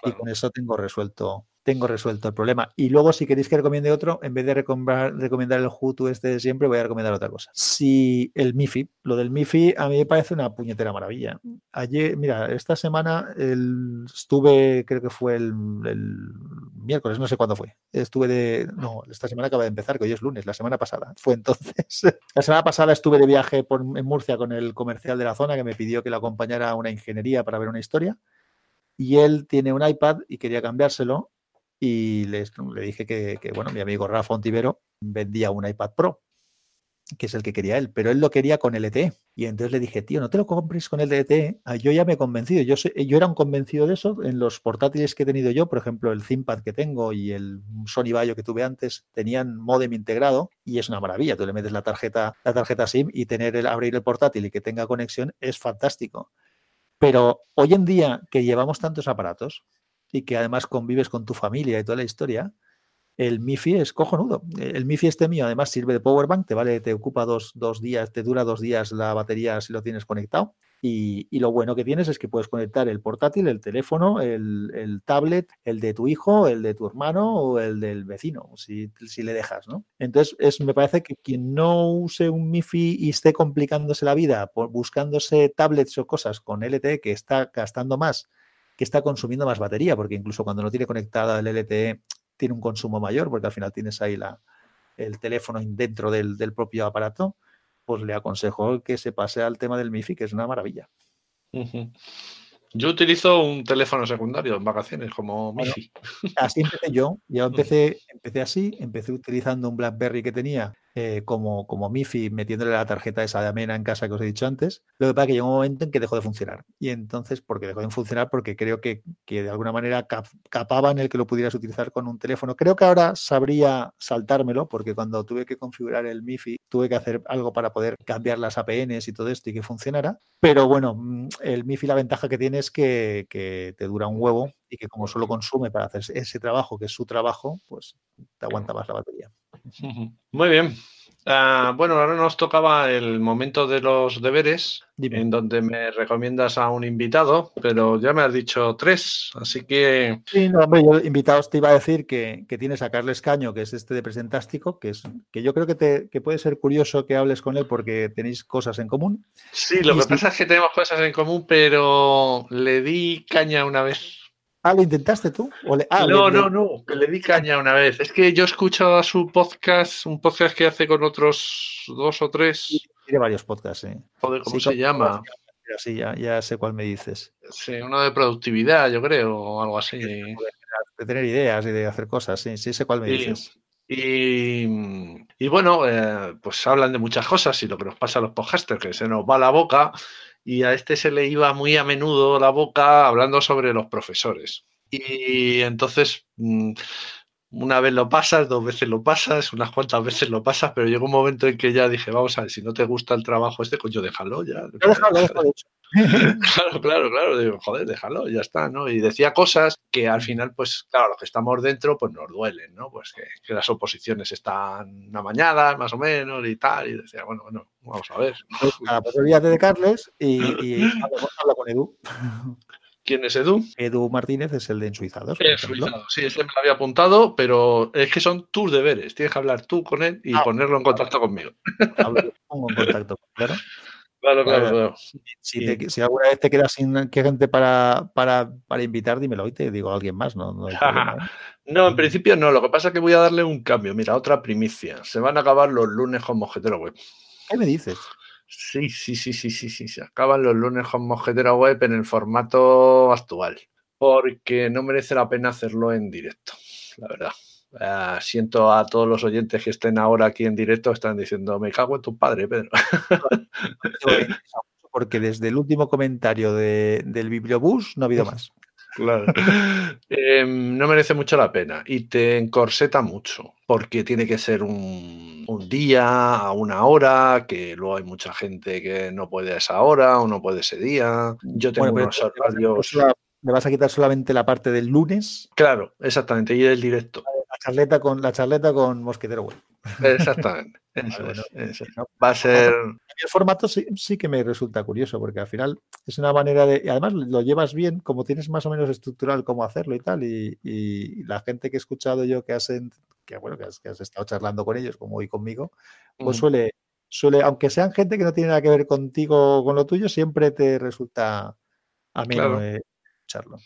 y con eso tengo resuelto tengo resuelto el problema. Y luego, si queréis que recomiende otro, en vez de recomendar, el Hutu este de siempre, voy a recomendar otra cosa. Si el MIFI, lo del MIFI a mí me parece una puñetera maravilla. Ayer, mira, esta semana estuve, creo que fue el, miércoles, no sé cuándo fue. Estuve de, no, esta semana acaba de empezar, que hoy es lunes, la semana pasada. Fue entonces. la semana pasada estuve de viaje por, en Murcia con el comercial de la zona que me pidió que lo acompañara a una ingeniería para ver una historia y él tiene un iPad y quería cambiárselo y le dije que, bueno, mi amigo Rafa Ontivero vendía un iPad Pro, que es el que quería él, pero él lo quería con LTE. Y entonces le dije, tío, no te lo compres con LTE. Ah, yo ya me he convencido. Yo, yo era un convencido de eso. En los portátiles que he tenido yo, por ejemplo, el ThinkPad que tengo y el Sony Vaio que tuve antes, tenían modem integrado y es una maravilla. Tú le metes la tarjeta, la tarjeta SIM y tener el, abrir el portátil y que tenga conexión es fantástico. Pero hoy en día que llevamos tantos aparatos, y que además convives con tu familia y toda la historia, el MIFI es cojonudo. El MIFI este mío además sirve de power bank, te vale, te ocupa dos, días, te dura dos días la batería si lo tienes conectado. Y, lo bueno que tienes es que puedes conectar el portátil, el teléfono, el, tablet, el de tu hijo, el de tu hermano o el del vecino, si, si le dejas, ¿no? Entonces, es, me parece que quien no use un MIFI y esté complicándose la vida buscándose tablets o cosas con LTE que está gastando más, que está consumiendo más batería, porque incluso cuando no tiene conectada el LTE tiene un consumo mayor, porque al final tienes ahí la, el teléfono dentro del, del propio aparato pues le aconsejo que se pase al tema del MIFI, que es una maravilla. Yo utilizo un teléfono secundario en vacaciones como MIFI. así empecé yo. Yo empecé, empecé así, empecé utilizando un BlackBerry que tenía eh, como, como MIFI metiéndole la tarjeta esa de Amena en casa que os he dicho antes. Lo que pasa es que llegó un momento en que dejó de funcionar. Y entonces, porque dejó de funcionar, porque creo que, que de alguna manera capaban el que lo pudieras utilizar con un teléfono. Creo que ahora sabría saltármelo, porque cuando tuve que configurar el MIFI, tuve que hacer algo para poder cambiar las APNs y todo esto y que funcionara. Pero bueno, mm, el MIFI la ventaja que tiene es que, que te dura un huevo y que como solo consume para hacer ese trabajo, que es su trabajo, pues te aguanta más la batería. Muy bien. Ah, bueno, ahora nos tocaba el momento de los deberes, en donde me recomiendas a un invitado, pero ya me has dicho tres, así que. Sí, no, hombre, yo invitados te iba a decir que, tienes a Carles Caño, que es este de Presentástico, que es que yo creo que, te, que puede ser curioso que hables con él porque tenéis cosas en común. Sí, lo que pasa es que tenemos cosas en común, pero le di caña una vez. Ah, ¿lo intentaste tú? Ah, no, no, no, que le di caña una vez. Es que yo he escuchado su podcast, un podcast que hace con otros dos o tres. Tiene varios podcasts. Joder, ¿cómo se llama? Sí, ya, ya, sé cuál me dices. Sí, uno de productividad, yo creo, o algo así. De, tener ideas y de hacer cosas, sí, sí sé cuál me dices. Y, y bueno, eh, pues hablan de muchas cosas y lo que nos pasa a los podcasters, que se nos va la boca y a este se le iba muy a menudo la boca hablando sobre los profesores. Y entonces, mm, una vez lo pasas, dos veces lo pasas, unas cuantas veces lo pasas, pero llegó un momento en que ya dije, vamos a ver, si no te gusta el trabajo este, coño, déjalo ya. claro, claro, claro, digo, joder, déjalo, ya está, ¿no? Y decía cosas que al final, pues, claro, los que estamos dentro, pues nos duelen, ¿no? Pues que, las oposiciones están amañadas, más o menos, y tal, y decía, bueno, bueno, vamos a ver. Pues, nada, pues olvídate de Carles y, y habla con Edu. ¿Quién es Edu? Edu Martínez es el de Ensuizados. Ensuizados, sí, ese me lo había apuntado, pero es que son tus deberes. Tienes que hablar tú con él y ah. ponerlo en contacto conmigo. pongo en contacto, claro. Claro, claro, claro. Si, alguna vez te quedas sin gente para, para, para invitar, dímelo y te digo a alguien más. No, no, ¿eh? no, en principio no. Lo que pasa es que voy a darle un cambio. Mira, otra primicia. Se van a acabar los lunes con Mojetero Web. ¿Qué me dices? Sí, sí, sí, sí, sí, sí. Se acaban los lunes con Mojetera Web en el formato actual. Porque no merece la pena hacerlo en directo, la verdad. Ah, siento a todos los oyentes que estén ahora aquí en directo, están diciendo, me cago en tu padre, Pedro. Porque desde el último comentario del Bibliobús no ha habido más. Claro. Em, no merece mucho la pena y te encorseta mucho porque tiene que ser un, día, a una hora, que luego hay mucha gente que no puede a esa hora o no puede ese día. Yo tengo unos horarios. ¿Me vas a quitar solamente la parte del lunes? Claro, exactamente, y del directo. La charleta con, la charleta con Mosquetero Web. Exactamente. Va a ser. El formato sí, sí, que me resulta curioso, porque al final es una manera de. Y además lo llevas bien, como tienes más o menos estructural cómo hacerlo y tal. Y, la gente que he escuchado yo que has, que, bueno, que has, estado charlando con ellos, como hoy conmigo, pues suele, suele, aunque sean gente que no tiene nada que ver contigo o con lo tuyo, siempre te resulta ameno claro. escucharlo.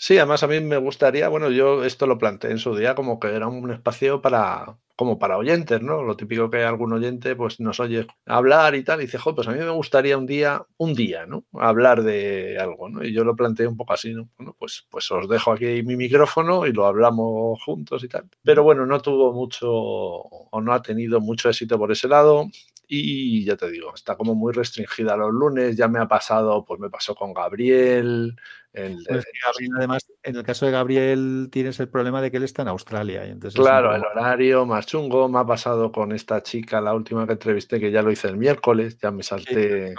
Sí, además a mí me gustaría, bueno, yo esto lo planteé en su día como que era un espacio para, como para oyentes, ¿no? Lo típico que algún oyente pues nos oye hablar y tal, y dice, joder, pues a mí me gustaría un día, un día, ¿no? Hablar de algo, ¿no? Y yo lo planteé un poco así, ¿no? Pues, pues os dejo aquí mi micrófono y lo hablamos juntos y tal. Pero bueno, no tuvo mucho o no ha tenido mucho éxito por ese lado. Y ya te digo, está como muy restringida los lunes. Ya me ha pasado, pues me pasó con Gabriel, pues además, en el caso de Gabriel tienes el problema de que él está en Australia. Y entonces claro, el horario más chungo. Me ha pasado con esta chica, la última que entrevisté, que ya lo hice el miércoles, ya me salté.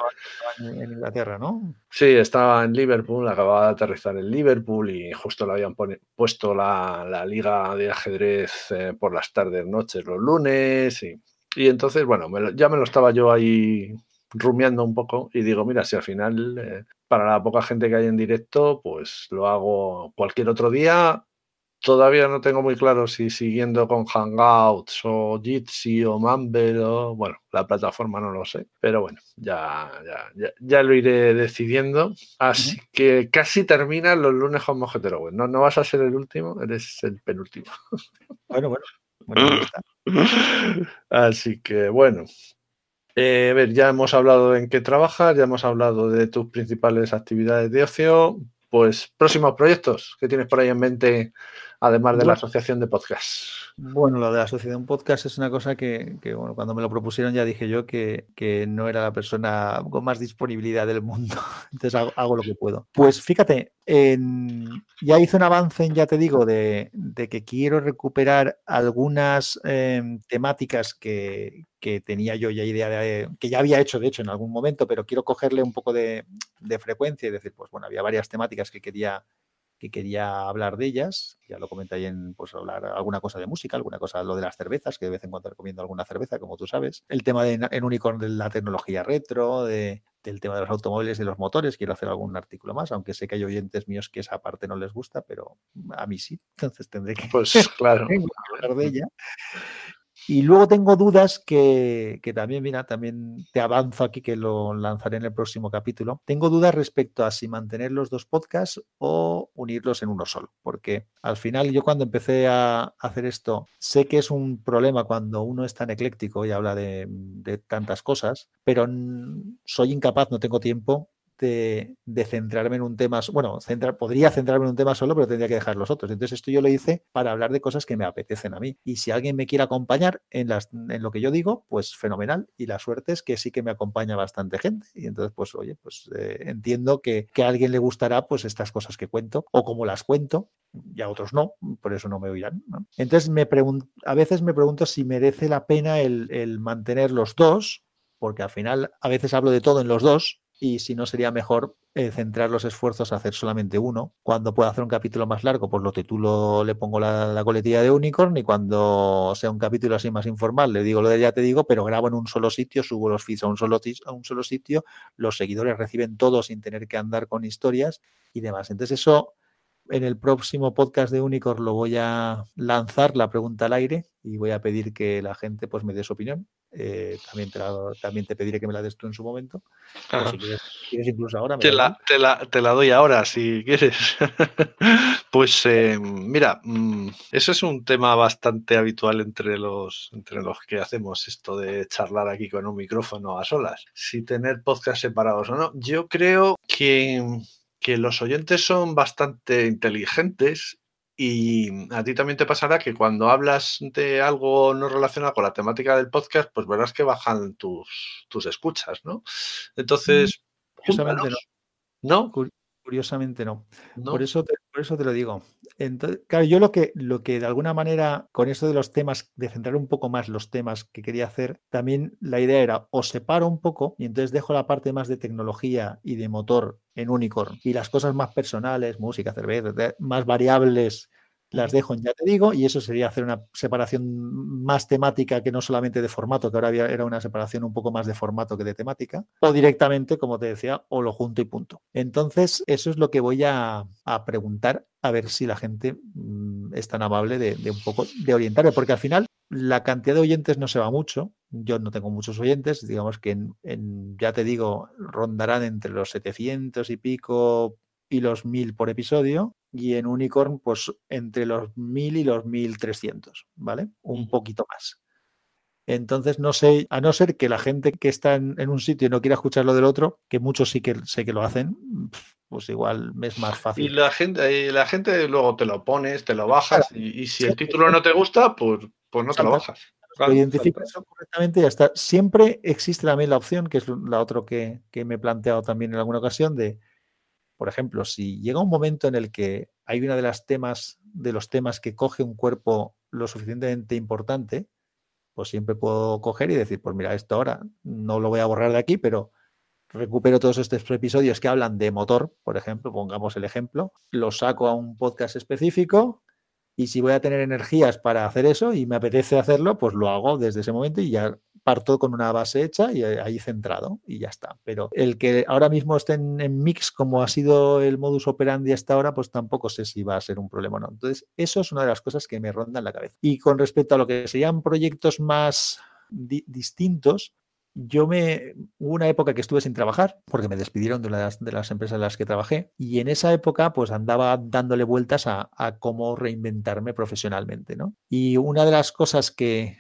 en Inglaterra, ¿no? Sí, estaba en Liverpool, acababa de aterrizar en Liverpool y justo le habían puesto la, liga de ajedrez eh, por las tardes, noches, los lunes. Y, y entonces, bueno, ya me lo estaba yo ahí rumiando un poco y digo, mira, si al final, eh, para la poca gente que hay en directo, pues lo hago cualquier otro día. Todavía no tengo muy claro si siguiendo con Hangouts o Jitsi o Mumble o, bueno, la plataforma no lo sé, pero bueno, ya, ya, ya, lo iré decidiendo. Así que casi termina los lunes con Mojetero. No, no vas a ser el último, eres el penúltimo. Bueno, bueno. bueno Así que bueno, eh, a ver, ya hemos hablado en qué trabajas, ya hemos hablado de tus principales actividades de ocio. Pues próximos proyectos que tienes por ahí en mente además de la asociación de podcast. Bueno, lo de la asociación podcast es una cosa que, bueno, cuando me lo propusieron ya dije yo que, no era la persona con más disponibilidad del mundo. Entonces hago, lo que puedo. Pues fíjate, ya hice un avance, ya te digo, de, que quiero recuperar algunas em, temáticas que, tenía yo ya idea de, que ya había hecho de hecho en algún momento, pero quiero cogerle un poco de, de frecuencia y decir, pues bueno, había varias temáticas que quería que quería hablar de ellas. Ya lo comenté ahí en pues, hablar alguna cosa de música, alguna cosa, lo de las cervezas, que de vez en cuando recomiendo alguna cerveza, como tú sabes. El tema de, en Unicorn de la tecnología retro, de, del tema de los automóviles y los motores. Quiero hacer algún artículo más, aunque sé que hay oyentes míos que esa parte no les gusta, pero a mí sí. Entonces tendré que pues, claro. hablar de ella. Y luego tengo dudas que, también, mira, también te avanzo aquí que lo lanzaré en el próximo capítulo. Tengo dudas respecto a si mantener los dos podcasts o unirlos en uno solo, porque al final yo cuando empecé a hacer esto, sé que es un problema cuando uno es tan ecléctico y habla de, de tantas cosas, pero soy incapaz, no tengo tiempo de, centrarme en un tema, bueno, centrar, podría centrarme en un tema solo, pero tendría que dejar los otros. Entonces esto yo lo hice para hablar de cosas que me apetecen a mí. Y si alguien me quiere acompañar en, las, en lo que yo digo, pues fenomenal. Y la suerte es que sí que me acompaña bastante gente. Y entonces, pues oye, pues eh, entiendo que, a alguien le gustará pues estas cosas que cuento o como las cuento y a otros no, por eso no me oirán. Entonces, me a veces me pregunto si merece la pena el, el, mantener los dos, porque al final a veces hablo de todo en los dos y si no sería mejor eh, centrar los esfuerzos a hacer solamente uno. Cuando pueda hacer un capítulo más largo, pues lo titulo, le pongo la, coletilla de Unicorn y cuando sea un capítulo así más informal, le digo lo de ya te digo, pero grabo en un solo sitio, subo los feeds a un solo, a un solo sitio, los seguidores reciben todo sin tener que andar con historias y demás. Entonces eso en el próximo podcast de Unicorn lo voy a lanzar la pregunta al aire y voy a pedir que la gente pues me dé su opinión eh, también, te también te pediré que me la des tú en su momento. si quieres, incluso ahora. te, la, te, la, doy ahora si quieres. pues eh, mira, mm, eso es un tema bastante habitual entre los, entre los que hacemos esto de charlar aquí con un micrófono a solas. Si tener podcast separados o no. Yo creo que que los oyentes son bastante inteligentes y a ti también te pasará que cuando hablas de algo no relacionado con la temática del podcast, pues verás que bajan tus, tus escuchas, ¿no? Entonces, curiosamente no. ¿No? Curiosamente no. Por, eso te, por eso te lo digo. Entonces, claro, yo lo que, lo que de alguna manera, con eso de los temas, de centrar un poco más los temas que quería hacer, también la idea era o separo un poco y entonces dejo la parte más de tecnología y de motor en Unicorn y las cosas más personales, música, cerveza, más variables las dejo en ya te digo, y eso sería hacer una separación más temática que no solamente de formato, que ahora era una separación un poco más de formato que de temática, o directamente, como te decía, o lo junto y punto. Entonces, eso es lo que voy a, preguntar, a ver si la gente mm, es tan amable de, un poco de orientarme, porque al final la cantidad de oyentes no se va mucho. Yo no tengo muchos oyentes, digamos que en, ya te digo, rondarán entre los 700 y pico y los 1000 por episodio y en Unicorn pues entre los 1000 y los 1300, ¿vale? Un poquito más. Entonces, no sé, a no ser que la gente que está en, un sitio y no quiera escuchar lo del otro, que muchos sí que sé que lo hacen, pues igual es más fácil. Y la gente, la gente luego te lo pones, te lo bajas, y, si el título no te gusta, pues, pues no te lo bajas. lo identificas correctamente y ya está. Siempre existe también la opción, que es la otra que, que me he planteado también en alguna ocasión, de por ejemplo, si llega un momento en el que hay una de las temas, de los temas que coge un cuerpo lo suficientemente importante, pues siempre puedo coger y decir, pues mira, esto ahora no lo voy a borrar de aquí, pero recupero todos estos episodios que hablan de motor, por ejemplo, pongamos el ejemplo, lo saco a un podcast específico y si voy a tener energías para hacer eso y me apetece hacerlo, pues lo hago desde ese momento y ya parto con una base hecha y ahí centrado y ya está. Pero el que ahora mismo esté en, mix como ha sido el modus operandi hasta ahora, pues tampoco sé si va a ser un problema o no. Entonces, eso es una de las cosas que me ronda en la cabeza. Y con respecto a lo que serían proyectos más distintos, yo me hubo una época que estuve sin trabajar porque me despidieron de las, de las empresas en las que trabajé y en esa época pues andaba dándole vueltas a, cómo reinventarme profesionalmente, ¿no? Y una de las cosas que,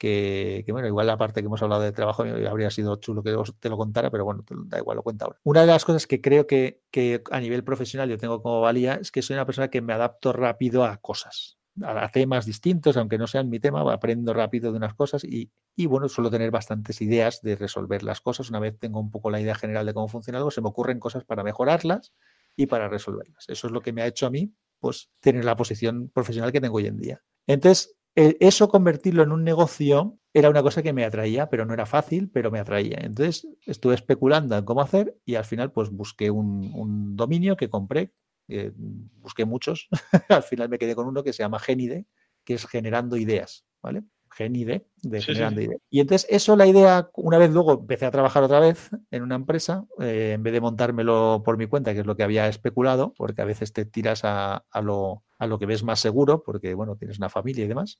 que, bueno, igual la parte que hemos hablado de trabajo habría sido chulo que te lo contara, pero bueno, da igual, lo cuento ahora. Una de las cosas que creo que, que a nivel profesional yo tengo como valía es que soy una persona que me adapto rápido a cosas a temas distintos, aunque no sean mi tema, aprendo rápido de unas cosas y, y, bueno, suelo tener bastantes ideas de resolver las cosas. Una vez tengo un poco la idea general de cómo funciona algo, se me ocurren cosas para mejorarlas y para resolverlas. Eso es lo que me ha hecho a mí, pues, tener la posición profesional que tengo hoy en día. Entonces, eso convertirlo en un negocio era una cosa que me atraía, pero no era fácil, pero me atraía. Entonces estuve especulando en cómo hacer y al final pues busqué un, un dominio que compré eh, busqué muchos, al final me quedé con uno que se llama Genide, que es generando ideas, ¿vale? Genide, de generando ideas. Y entonces eso, la idea, una vez luego empecé a trabajar otra vez en una empresa, eh, en vez de montármelo por mi cuenta, que es lo que había especulado, porque a veces te tiras a, lo, a lo que ves más seguro, porque, bueno, tienes una familia y demás.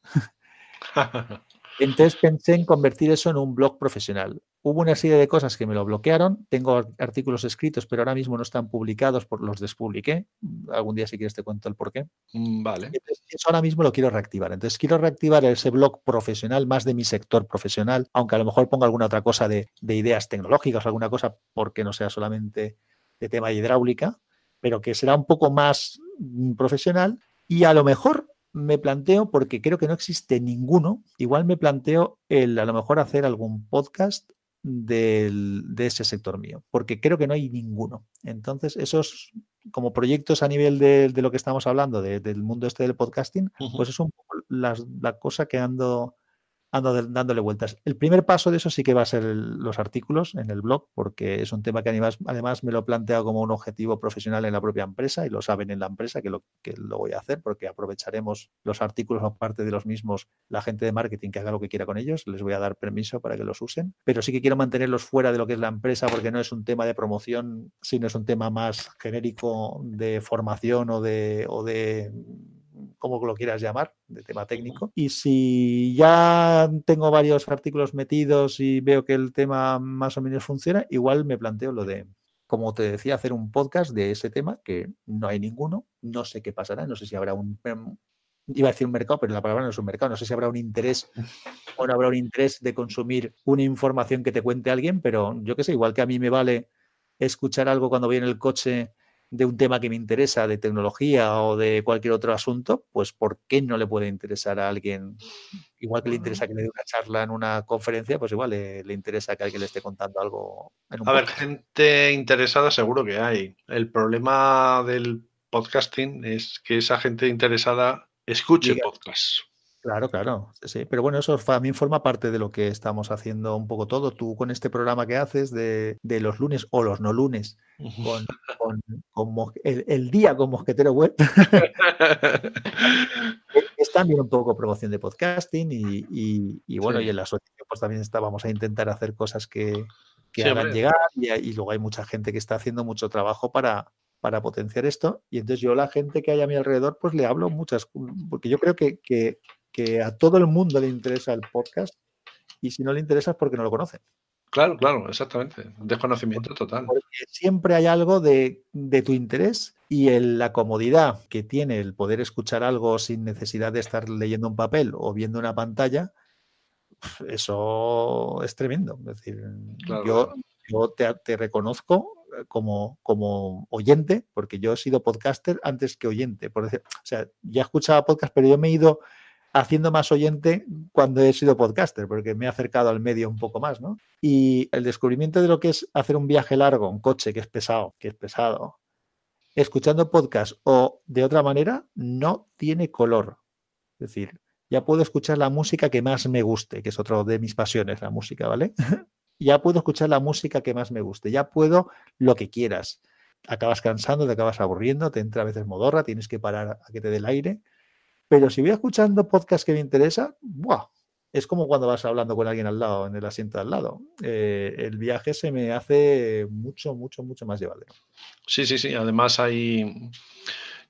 Entonces pensé en convertir eso en un blog profesional. Hubo una serie de cosas que me lo bloquearon. Tengo artículos escritos, pero ahora mismo no están publicados, por los despubliqué. Algún día si quieres te cuento el por qué. Mm, vale. eso ahora mismo lo quiero reactivar. Entonces quiero reactivar ese blog profesional, más de mi sector profesional, aunque a lo mejor ponga alguna otra cosa de, de ideas tecnológicas, alguna cosa porque no sea solamente de tema hidráulica, pero que será un poco más mm, profesional y a lo mejor me planteo, porque creo que no existe ninguno, igual me planteo el a lo mejor hacer algún podcast del, de ese sector mío, porque creo que no hay ninguno. Entonces, esos como proyectos a nivel de, lo que estamos hablando, del mundo este del podcasting, pues es un poco la cosa que ando ando dándole vueltas. El primer paso de eso sí que va a ser los artículos en el blog, porque es un tema que además, además me lo he planteado como un objetivo profesional en la propia empresa y lo saben en la empresa que lo, que lo voy a hacer, porque aprovecharemos los artículos aparte de los mismos, la gente de marketing que haga lo que quiera con ellos, les voy a dar permiso para que los usen, pero sí que quiero mantenerlos fuera de lo que es la empresa, porque no es un tema de promoción, sino es un tema más genérico de formación o de, o de como lo quieras llamar, de tema técnico. Y si ya tengo varios artículos metidos y veo que el tema más o menos funciona, igual me planteo lo de, como te decía, hacer un podcast de ese tema, que no hay ninguno, no sé qué pasará, no sé si habrá un... Em, iba a decir un mercado, pero la palabra no es un mercado. No sé si habrá un interés o no habrá un interés de consumir una información que te cuente alguien, pero yo qué sé, igual que a mí me vale escuchar algo cuando voy en el coche de un tema que me interesa, de tecnología o de cualquier otro asunto, pues ¿por qué no le puede interesar a alguien? Igual que le interesa que le dé una charla en una conferencia, pues igual le, interesa que alguien le esté contando algo. En un a ver, gente interesada seguro que hay. El problema del podcasting es que esa gente interesada escuche podcast. Claro, claro, sí, pero bueno, eso también forma parte de lo que estamos haciendo un poco todo. Tú con este programa que haces de, los lunes o los no lunes, con, el, día con Mosquetero Web, es también un poco promoción de podcasting y, bueno, y en la asociación pues también estábamos a intentar hacer cosas que, que hagan llegar y, luego hay mucha gente que está haciendo mucho trabajo para, para potenciar esto. Y entonces yo la gente que hay a mi alrededor, pues le hablo muchas, porque yo creo que, que, que a todo el mundo le interesa el podcast y si no le interesa es porque no lo conocen. Claro, claro, exactamente. Desconocimiento total. Porque siempre hay algo de, tu interés y la comodidad que tiene el poder escuchar algo sin necesidad de estar leyendo un papel o viendo una pantalla, eso es tremendo. Es decir, yo, te, reconozco como, como oyente, porque yo he sido podcaster antes que oyente. Por decir, o sea, ya escuchaba podcast, pero yo me he ido haciendo más oyente cuando he sido podcaster, porque me he acercado al medio un poco más, ¿no? Y el descubrimiento de lo que es hacer un viaje largo, un coche que es pesado, que es pesado, escuchando podcast o de otra manera, no tiene color. Es decir, ya puedo escuchar la música que más me guste, que es otro de mis pasiones, la música, ¿vale? ya puedo escuchar la música que más me guste, ya puedo lo que quieras. Acabas cansando, te acabas aburriendo, te entra a veces modorra, tienes que parar a que te dé el aire pero si voy escuchando podcast que me interesa, ¡buah! es como cuando vas hablando con alguien al lado, en el asiento al lado. Eh, el viaje se me hace mucho, mucho, mucho más llevadero. Sí, sí, sí. Además hay,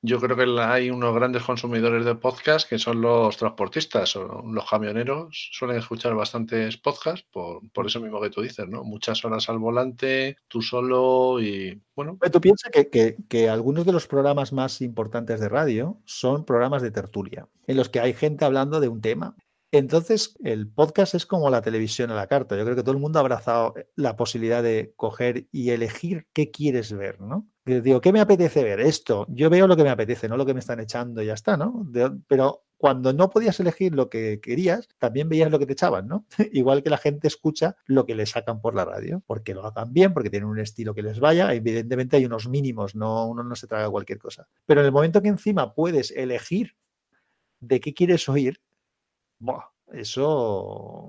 yo creo que hay unos grandes consumidores de podcast que son los transportistas o los camioneros. Suelen escuchar bastantes podcasts por, por eso mismo que tú dices, ¿no? Muchas horas al volante, tú solo y bueno. Tú piensas que, que, que algunos de los programas más importantes de radio son programas de tertulia, en los que hay gente hablando de un tema. Entonces, el podcast es como la televisión a la carta. Yo creo que todo el mundo ha abrazado la posibilidad de coger y elegir qué quieres ver, ¿no? Digo, ¿qué me apetece ver? Esto. Yo veo lo que me apetece, no lo que me están echando y ya está, ¿no? pero cuando no podías elegir lo que querías, también veías lo que te echaban, ¿no? Igual que la gente escucha lo que le sacan por la radio, porque lo hagan bien, porque tienen un estilo que les vaya. Evidentemente hay unos mínimos, no, uno no se traga cualquier cosa. Pero en el momento que encima puedes elegir de qué quieres oír, eso.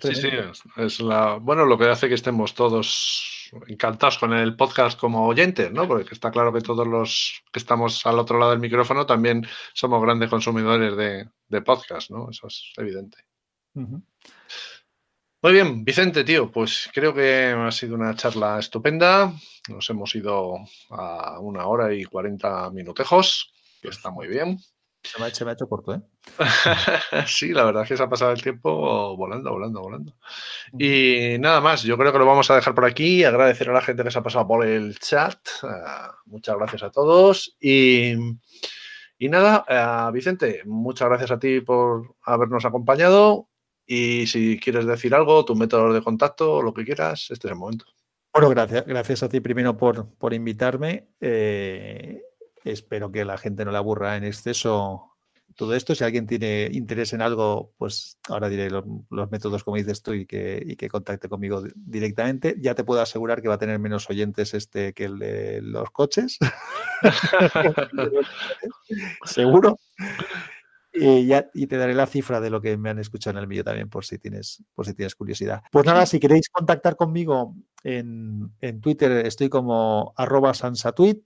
Sí, sí, es, la, bueno, lo que hace que estemos todos encantados con el podcast como oyentes, ¿no? Porque está claro que todos los que estamos al otro lado del micrófono también somos grandes consumidores de, podcast, ¿no? Eso es evidente. Muy bien, Vicente, tío, pues creo que ha sido una charla estupenda. Nos hemos ido a una hora y cuarenta minutejos, que está muy bien. Se me, ha, hecho corto, ¿eh? sí, la verdad es que se ha pasado el tiempo volando, volando, volando. Y nada más, yo creo que lo vamos a dejar por aquí. Agradecer a la gente que se ha pasado por el chat. Uh, muchas gracias a todos. Y, y nada, uh, Vicente, muchas gracias a ti por habernos acompañado. Y si quieres decir algo, tu método de contacto, lo que quieras, este es el momento. Bueno, gracias, gracias a ti primero por, por invitarme. Eh, Espero que la gente no le aburra en exceso todo esto. Si alguien tiene interés en algo, pues ahora diré los, métodos como dices tú y que, contacte conmigo directamente. Ya te puedo asegurar que va a tener menos oyentes este que el de los coches. Seguro. Y, ya, y te daré la cifra de lo que me han escuchado en el mío también, por si tienes, por si tienes curiosidad. Pues nada, si queréis contactar conmigo en, en Twitter, estoy como arroba sansatweet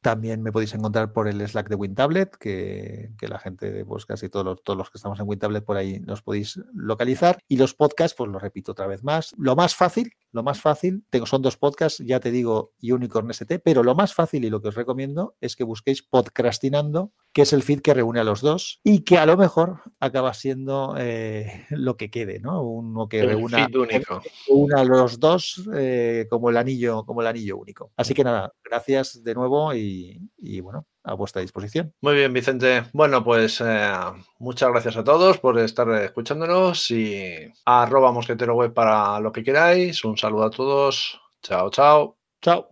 también me podéis encontrar por el Slack de WinTablet, que, que la gente, pues casi todos los, todos los que estamos en WinTablet por ahí nos podéis localizar. Y los podcasts, pues lo repito otra vez más. Lo más fácil, lo más fácil, tengo, son dos podcasts, ya te digo, Unicorn ST, pero lo más fácil y lo que os recomiendo es que busquéis Podcastinando, que es el feed que reúne a los dos y que a lo mejor acaba siendo eh, lo que quede, ¿no? Uno que reúna, a los dos eh, como el anillo, como el anillo único. Así que nada, gracias de nuevo y y, bueno, a vuestra disposición. Muy bien, Vicente. Bueno, pues eh, muchas gracias a todos por estar escuchándonos y arroba mosquetero web para lo que queráis. Un saludo a todos. Chao, chao. Chao.